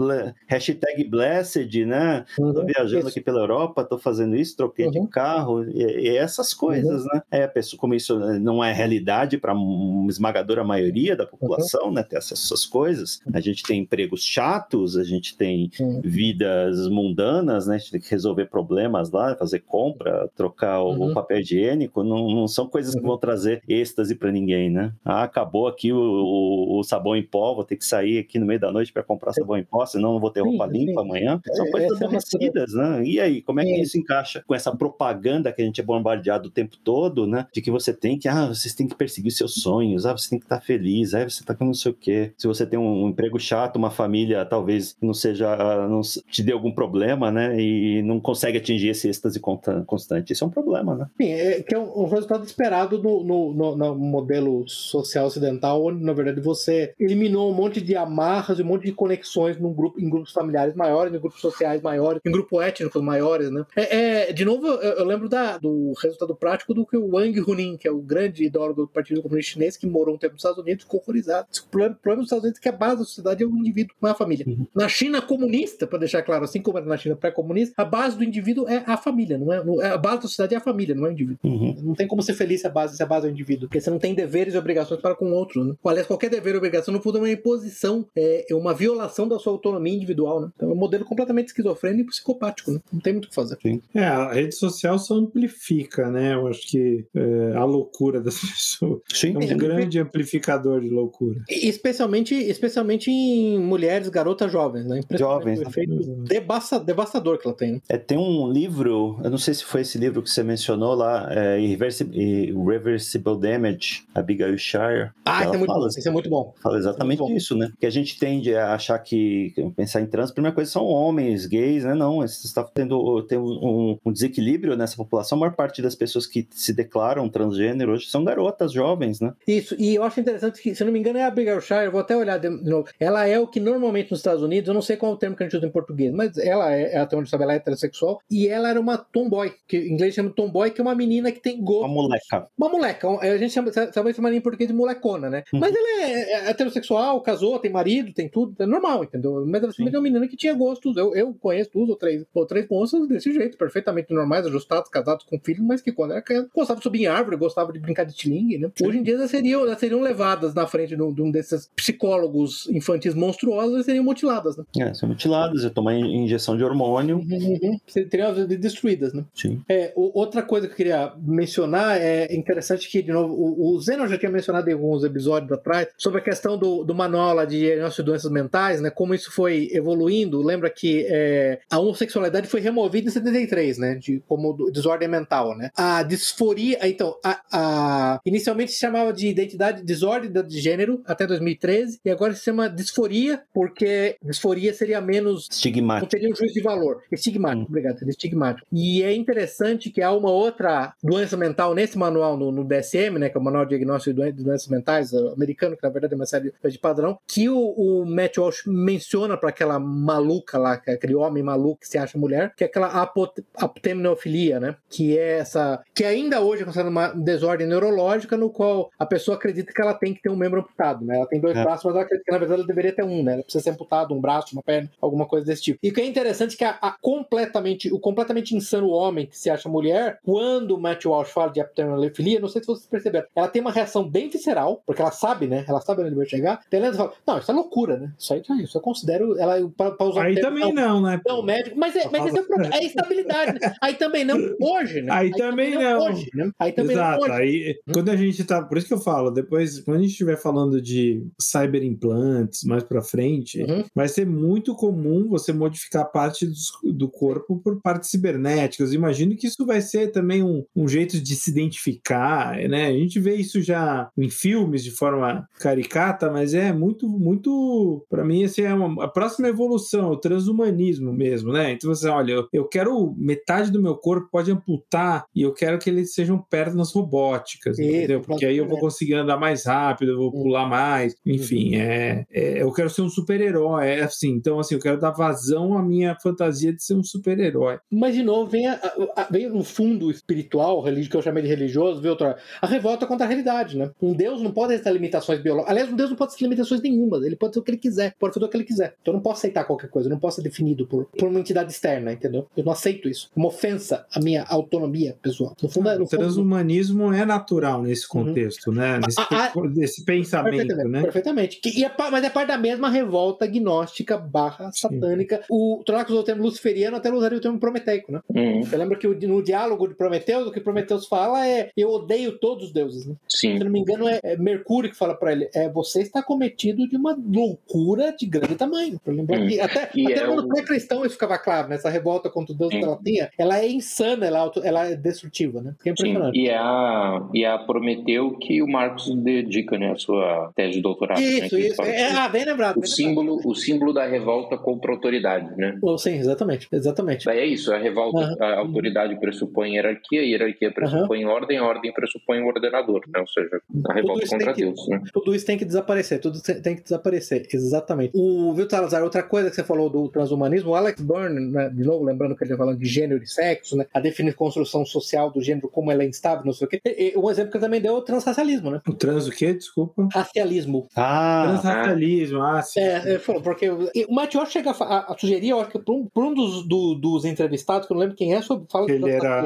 hashtag blessed, né? Tô viajando Isso. aqui pela Europa, tô fazendo isso, troquei Uhum. de carro, e, e essas coisas, né? É, a pessoa, como isso não é realidade para uma esmagadora maioria da população, né? Ter essas, essas coisas. A gente tem empregos chatos, a gente tem Uhum. vidas mundanas, né? A gente tem que resolver problemas lá, fazer compra, trocar o, Uhum. papel higiênico, não, não são coisas que Uhum. vão trazer êxtase para ninguém, né? Ah, acabou aqui o, o- o sabão em pó, vou ter que sair aqui no meio da noite para comprar sabão em pó, senão não vou ter roupa limpa amanhã. São É, coisas essa é aborrecidas, né? E aí, como é que isso encaixa com essa propaganda que a gente é bombardeado o tempo todo, né? De que você tem que, ah, vocês têm que perseguir seus sonhos, ah, você tem que estar feliz, ah, você tá com não sei o quê. Se você tem um, emprego chato, uma família talvez não seja, ah, não te dê algum problema, né? E não consegue atingir esse êxtase constante. Isso é um problema, né? Sim, é, que é um, um resultado esperado no, no, no- no modelo social ocidental, onde, na verdade, você eliminou um monte de amarras e um monte de conexões num grupo, em grupos familiares maiores, em grupos sociais maiores, em grupos étnicos maiores, né? É, é, de novo, eu, eu lembro da, do resultado prático do que o Wang Hunin, que é o grande ideólogo do Partido Comunista Chinês, que morou um tempo nos Estados Unidos, ficou horrorizado. O problema, o problema dos Estados Unidos é que a base da sociedade é o indivíduo, não é a família. Na China comunista, para deixar claro, assim como era na China pré-comunista, a base do indivíduo é a família, não é? não- A base da sociedade é a família, não é o indivíduo. Uhum. Não tem como ser feliz se a base, se a base é o indivíduo, porque você não tem deveres e obrigações para com outro. Né? Aliás, qualquer dever e obrigação no fundo é uma imposição, é é uma violação da sua autonomia individual. Né? Então é um modelo completamente esquizofrênico e psicopático. Né? Não tem muito o que fazer. É, a rede social só amplifica, né? Eu acho que é, a loucura das [LAUGHS] pessoas. Sim. É um grande amplificador de loucura. Especialmente, especialmente em mulheres, garotas jovens. Né? Jovens, né? efeito devasta- devastador que ela tem. Né? É, tem um livro, eu não sei se foi esse livro que você mencionou lá, é, Irreversible, Irreversible Damage, Abigail Shire. Ah, isso é muito fala, bom. Isso é muito bom. Fala exatamente bom. isso, né? Que a gente tende a achar que pensar em trans, a primeira coisa são homens, gays, né? Não, você está tendo tem um, um desequilíbrio nessa população. A maior parte das pessoas que se declaram transgênero hoje são garotas jovens, né? Isso, e eu acho interessante que, se não me engano, é a Abigail Shire, eu vou até olhar de novo. Ela é o que normalmente nos Estados Unidos, eu não sei qual é o termo que a gente usa em português, mas ela é, até onde sabe, ela é heterossexual, e ela era uma tomboy, que em inglês chama tomboy, que é uma menina que tem Uma gosto. moleca. Uma moleca, a gente chama, sabe chamar em português de molecona, né? Uhum. Mas ela é, é heterossexual, casou, tem marido, tem tudo, é normal, entendeu? Mas ela é uma menina que tinha gostos. Eu, eu conheço duas ou três, ou três moças desse jeito, perfeitamente normais, ajustados, casados com filhos, mas que quando era criança gostava de subir em árvore, gostava de brincar de tilingue, né? Hoje em dia elas seriam, elas seriam levadas na frente de um, de desses psicólogos infantis monstruosos e seriam mutiladas, né? É, são mutiladas, eu tomar in- injeção de hormônio. Uhum. Seriam às vezes, destruídas, né? Sim. É, outra coisa que eu queria mencionar é interessante que, de novo, o, o Zeno já tinha mencionado em alguns episódios atrás sobre a questão do, do manual lá de diagnóstico de doenças mentais, né? Como isso foi evoluindo. Lembra que é, a homossexualidade foi removida em 73, né? De, como desordem mental, né? A disforia, então, a, a- inicialmente se chamava de identidade, desordem de gênero até 2013, e agora se chama disforia, porque disforia seria menos não Estigmático. teria um juízo de valor. Estigmático, Hum. obrigado, seria estigmático. E é interessante que há uma outra doença mental nesse manual, no, no DSM, né, que é o Manual de Diagnóstico de Doen- de Doenças Mentais, uh, americano, que na verdade é uma série de padrão, que o, o Matt Walsh menciona para aquela maluca lá, é aquele homem maluco que se acha mulher, que é aquela apote- aptemnofilia, né? Que é essa. Que ainda hoje é considerada uma desordem neurológica no qual a pessoa acredita que ela tem que ter um membro amputado, né? Ela tem dois é. braços, mas ela acredita que na verdade ela deveria ter um, né? Ela precisa ser amputado, um braço, uma perna, alguma coisa desse tipo. E o que é interessante é que a, a completamente, o completamente insano homem que se acha mulher, quando o Matt Walsh fala de aptemnofilia, não sei se vocês perceberam, ela tem uma reação bem visceral, porque ela sabe, né? Ela sabe onde vai chegar. Ela fala, não, isso é loucura, né? Isso aí, isso eu considero ela pra, pra usar Aí também não, né? Não, médico, mas é, mas esse é o problema, é estabilidade. Né? Aí também não hoje, né? Aí, aí também, também não. Hoje, né? Aí também Exato. Não hoje. Aí, quando a gente tá. Por isso que eu falo, depois, quando a gente estiver falando de cyberimplantes mais pra frente, uhum. vai ser muito comum você modificar parte do, do corpo por partes cibernéticas. Imagino que isso vai ser também um, um jeito de se identificar, né? A gente vê isso já em filmes de forma caricata, mas é muito, muito. para mim, assim, é uma, a próxima evolução, o transhumanismo mesmo, né? Então você, olha, eu, eu quero metade do meu corpo pode amputar e eu quero que eles sejam pernas robóticas, Isso, entendeu? Porque aí eu vou conseguir andar mais rápido, eu vou hum. pular mais, enfim, uhum. é, é, eu quero ser um super-herói, é assim, então assim, eu quero dar vazão à minha fantasia de ser um super-herói. Mas de novo, vem, a, a, vem no fundo espiritual, que eu chamei de religioso, viu, outra, a revolta contra a realidade, né? Um Deus não pode ter limitações biológicas. Aliás, um Deus não pode ter limitações nenhuma, ele pode ser o que ele quiser, pode fazer o que ele quiser. Então eu não posso aceitar qualquer coisa, eu não posso ser definido por, por uma entidade externa, entendeu? Eu não aceito isso. É uma ofensa à minha autonomia pessoal. No fundo, é, no o transhumanismo é natural nesse uhum. contexto, uhum. né? Nesse, a, a, nesse pensamento, perfeitamente, né? Perfeitamente. Que, é, mas é parte da mesma revolta gnóstica barra satânica. Sim. O Tronax usou o termo luciferiano, até usaria o termo prometeico, né? Uhum. Você lembra que no diálogo de Prometeus, o que Prometeus fala é eu odeio todos os deuses, né? Sim. Se não me engano, é, é Mercúrio que fala para ele, é você está cometido de uma loucura de grande tamanho. Pra lembrar uhum. que até, e até é quando o... pré-cristão isso ficava claro, né? revolta contra o Deus Sim. Que ela é insana, ela, é ela é destrutiva, né? É. Sim. E a, e a Prometeu que o Marcos dedica, né, a sua tese de doutorado. Isso, né, isso. É, ah, bem lembrado. O, bem símbolo, lembrado. o símbolo da revolta contra a autoridade, né? Oh, sim, exatamente, exatamente. Daí é isso, a revolta, uhum. a autoridade pressupõe hierarquia, hierarquia pressupõe uhum. ordem, a ordem pressupõe o ordenador, né? Ou seja, a revolta contra que, Deus, né? Tudo isso tem que desaparecer, tudo tem que desaparecer, exatamente. O Vitor Salazar, outra coisa que você falou do transhumanismo, o Alex Byrne, né, de novo, lembrando que ele está falando de gênero e sexo, né, a definir construção social do gênero, como ela é instável, não sei o quê. E, e, um exemplo que ele também deu é o transracialismo, né? O trans o quê? Desculpa. Racialismo. Ah, transracialismo, ah, sim. É, falou, porque o Matthew chega a, a, sugerir, eu acho que por um, um dos, do, dos entrevistados, que eu não lembro quem é, sobre, fala ele era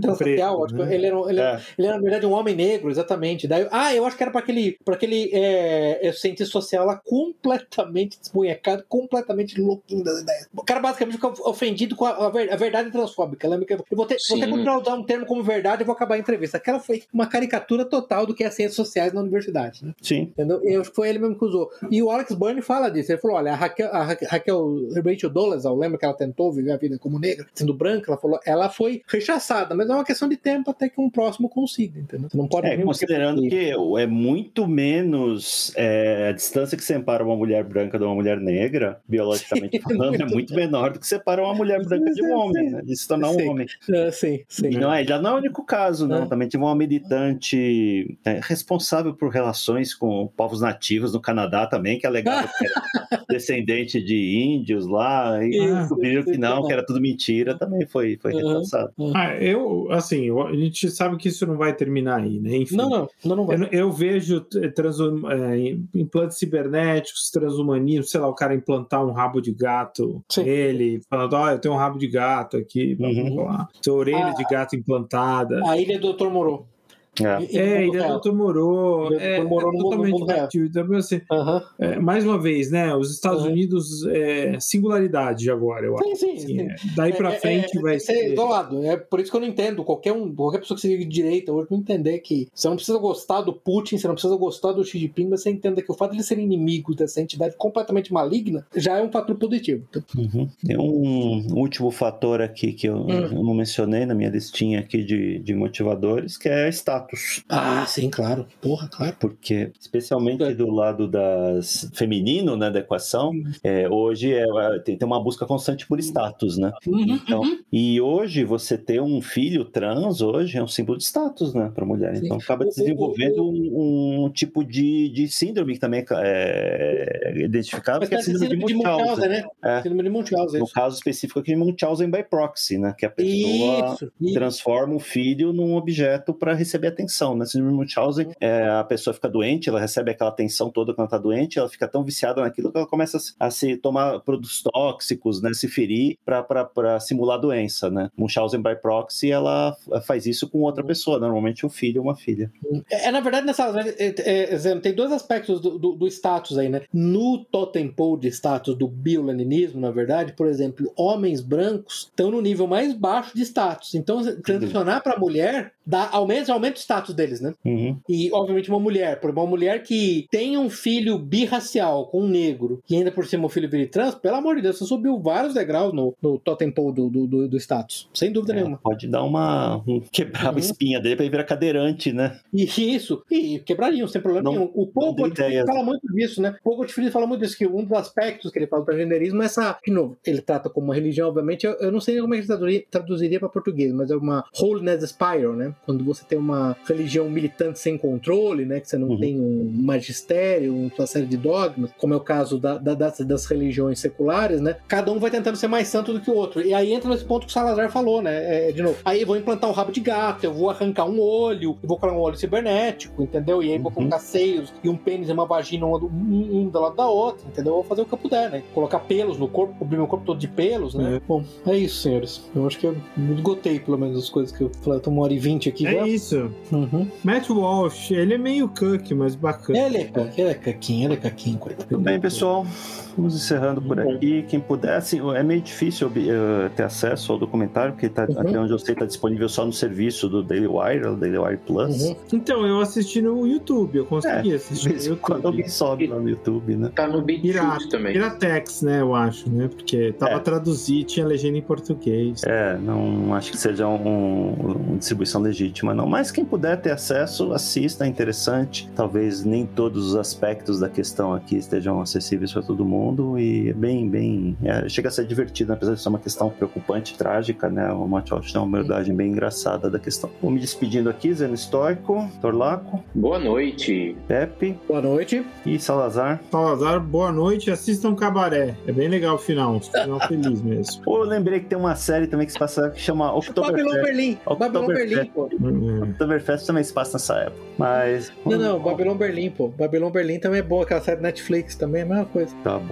transracial, preto, né? ele, era, ele, é. ele era, na verdade, um homem negro, exatamente. Daí, ah, eu acho que era para aquele, pra aquele é, é, cientista social lá completamente desmunhecado, completamente louquinho das ideias. O cara basicamente fica ofendido com a, a, ver, transfóbica. Lembra que eu vou ter, vou ter que usar um termo como verdade e vou acabar a entrevista. Aquela foi uma caricatura total do que é ciências sociais na universidade, né? Sim. Entendeu? E foi ele mesmo que usou. E o Alex Byrne fala disso. Ele falou: olha, a Raquel, a Raquel Rachel Dolezal, lembra que ela tentou viver a vida como negra, sendo branca? Ela falou, ela foi rechaçada, mas é uma questão de tempo até que um próximo consiga, entendeu? Você não pode. É, considerando que é muito menos é, a distância que separa uma mulher branca de uma mulher negra, biologicamente [LAUGHS] sim, falando, muito... é muito menor do que separa uma mulher branca de um homem, né? De se tornar um homem. É, sim, sim. Não é, já não é o único caso, não. É. Também tive uma militante é, responsável por relações com povos nativos no Canadá também, que alegava que era [LAUGHS] descendente de índios lá, e ah, descobriram que não, que era tudo mentira, também foi, foi uhum. Ah, eu, assim, a gente sabe que isso não vai terminar aí, né? Enfim, não, não, não, não vai. Eu, eu vejo trans, é, implantes cibernéticos, transhumanismo, sei lá, o cara implantar um rabo de gato Sim. nele, falando, ó, oh, eu tenho um rabo de gato aqui, blá, blá, blá. Uhum. orelha ah, de gato implantada. A ilha do Dr. Moro. É, e, é Ilha do Dr. Moro. É, é, totalmente mundo Então, assim, é, mais uma vez, né? Os Estados Unidos é singularidade agora, eu acho. Sim, sim. Assim, é, daí pra é, frente vai ser. isolado. É por isso que eu não entendo. Qualquer, um, qualquer pessoa que seja de direita hoje não entender que você não precisa gostar do Putin, você não precisa gostar do Xi Jinping, mas você entenda que o fato de ele ser inimigo dessa entidade completamente maligna já é um fator positivo. Então... Uhum. Tem um último fator aqui que eu, hum. eu, não mencionei na minha listinha aqui de, de motivadores, que é a status status. Ah, sim, claro. Porra, claro. Porque, especialmente é. do lado das feminino, né, da equação, é, hoje é, tem, tem, uma busca constante por status, né? Uhum, então, uhum. E hoje você ter um filho trans hoje é um símbolo de status, né, para mulher. Sim. Então acaba desenvolvendo um, um tipo de, de síndrome que também é, é identificado, que é síndrome, síndrome de Munchausen. né? É. Síndrome de Munchausen. No caso específico aqui, Munchausen by proxy, né? Que a pessoa isso, isso. transforma o filho num objeto para receber atenção, né? Síndrome de Munchausen, é, a pessoa fica doente, ela recebe aquela atenção toda quando está doente, ela fica tão viciada naquilo que ela começa a se tomar produtos tóxicos, né? Se ferir para simular doença, né? Munchausen by proxy, ela faz isso com outra pessoa, normalmente um filho ou uma filha. É, na verdade, nessa é, é, é, tem dois aspectos do, do, do, status aí, né? No totem pole de status do bioleninismo, na verdade, por exemplo, homens brancos estão no nível mais baixo de status. Então, transicionar para mulher dá, aumenta, aumenta o status deles, né? Uhum. E, obviamente, uma mulher, por uma mulher que tem um filho birracial com um negro e ainda por cima um filho trans, pelo amor de Deus, você subiu vários degraus no, no totem pole do, do, do, status, sem dúvida é, nenhuma. Pode dar uma. Um, quebrar uhum. a espinha dele para ele virar cadeirante, né? E isso, e quebrariam, sem problema não, nenhum. O Paul Gottfried fala muito disso, né? O Paul Gottfried fala muito disso, que um dos aspectos que ele fala do transgenderismo é essa. De novo, ele trata como uma religião, obviamente, eu, eu não sei como é que traduziria, traduziria para português, mas é uma holiness spiral, né? Quando você tem uma religião militante sem controle, né? Que você não uhum. tem um magistério, uma série de dogmas, como é o caso da, da, das, das, religiões seculares, né? Cada um vai tentando ser mais santo do que o outro. E aí entra nesse ponto que o Salazar falou, né? É, de novo, aí eu vou implantar um rabo de gato, eu vou arrancar um olho, eu vou colocar um olho cibernético, entendeu? E aí uhum. vou colocar seios e um pênis e uma vagina um, um, um do lado da outra, entendeu? Eu vou fazer o que eu puder, né? Colocar pelos no corpo, cobrir meu corpo todo de pelos, né? É. Bom, é isso, senhores. Eu acho que eu esgotei, pelo menos, as coisas que eu falei. Eu tô uma hora e vinte aqui. É já. isso. Uhum. Matt Walsh, ele é meio cuck, mas bacana. Ele é cuck, ele é cuquinho, ele é coitado. Tudo bem, pessoal. Vamos encerrando por aqui. Quem puder, assim, é meio difícil uh, ter acesso ao documentário, porque tá, uhum. até onde eu sei está disponível só no serviço do Daily Wire, o Daily Wire Plus. Uhum. Então, eu assisti no YouTube, eu consegui é, assistir no YouTube. Quando alguém sobe lá no YouTube, né? Tá no BitChute também. Piratex, né, eu acho, né? Porque tava é. traduzido, tinha legenda em português. É, não acho que seja um, uma distribuição legítima, não. Mas quem puder ter acesso, assista, é interessante. Talvez nem todos os aspectos da questão aqui estejam acessíveis para todo mundo mundo e é bem, bem. É, chega a ser divertido, né? apesar de ser uma questão preocupante, trágica, né? O Walsh tem uma abordagem bem engraçada da questão. Vou me despedindo aqui, Zeno Estoico, Torlaco. Boa noite. Pepe. Boa noite. E Salazar. Salazar, boa noite. Assistam Cabaré. É bem legal o final. Final [LAUGHS] feliz mesmo. Pô, eu lembrei que tem uma série também que se passa que chama Oktoberfest. Babylon Berlim. Babylon Berlim, pô. Hum. Oktoberfest também se passa nessa época. Mas. Não, não, Babylon Berlim, pô. Babylon Berlim também é boa. Aquela série Netflix também é a mesma coisa. Tá bom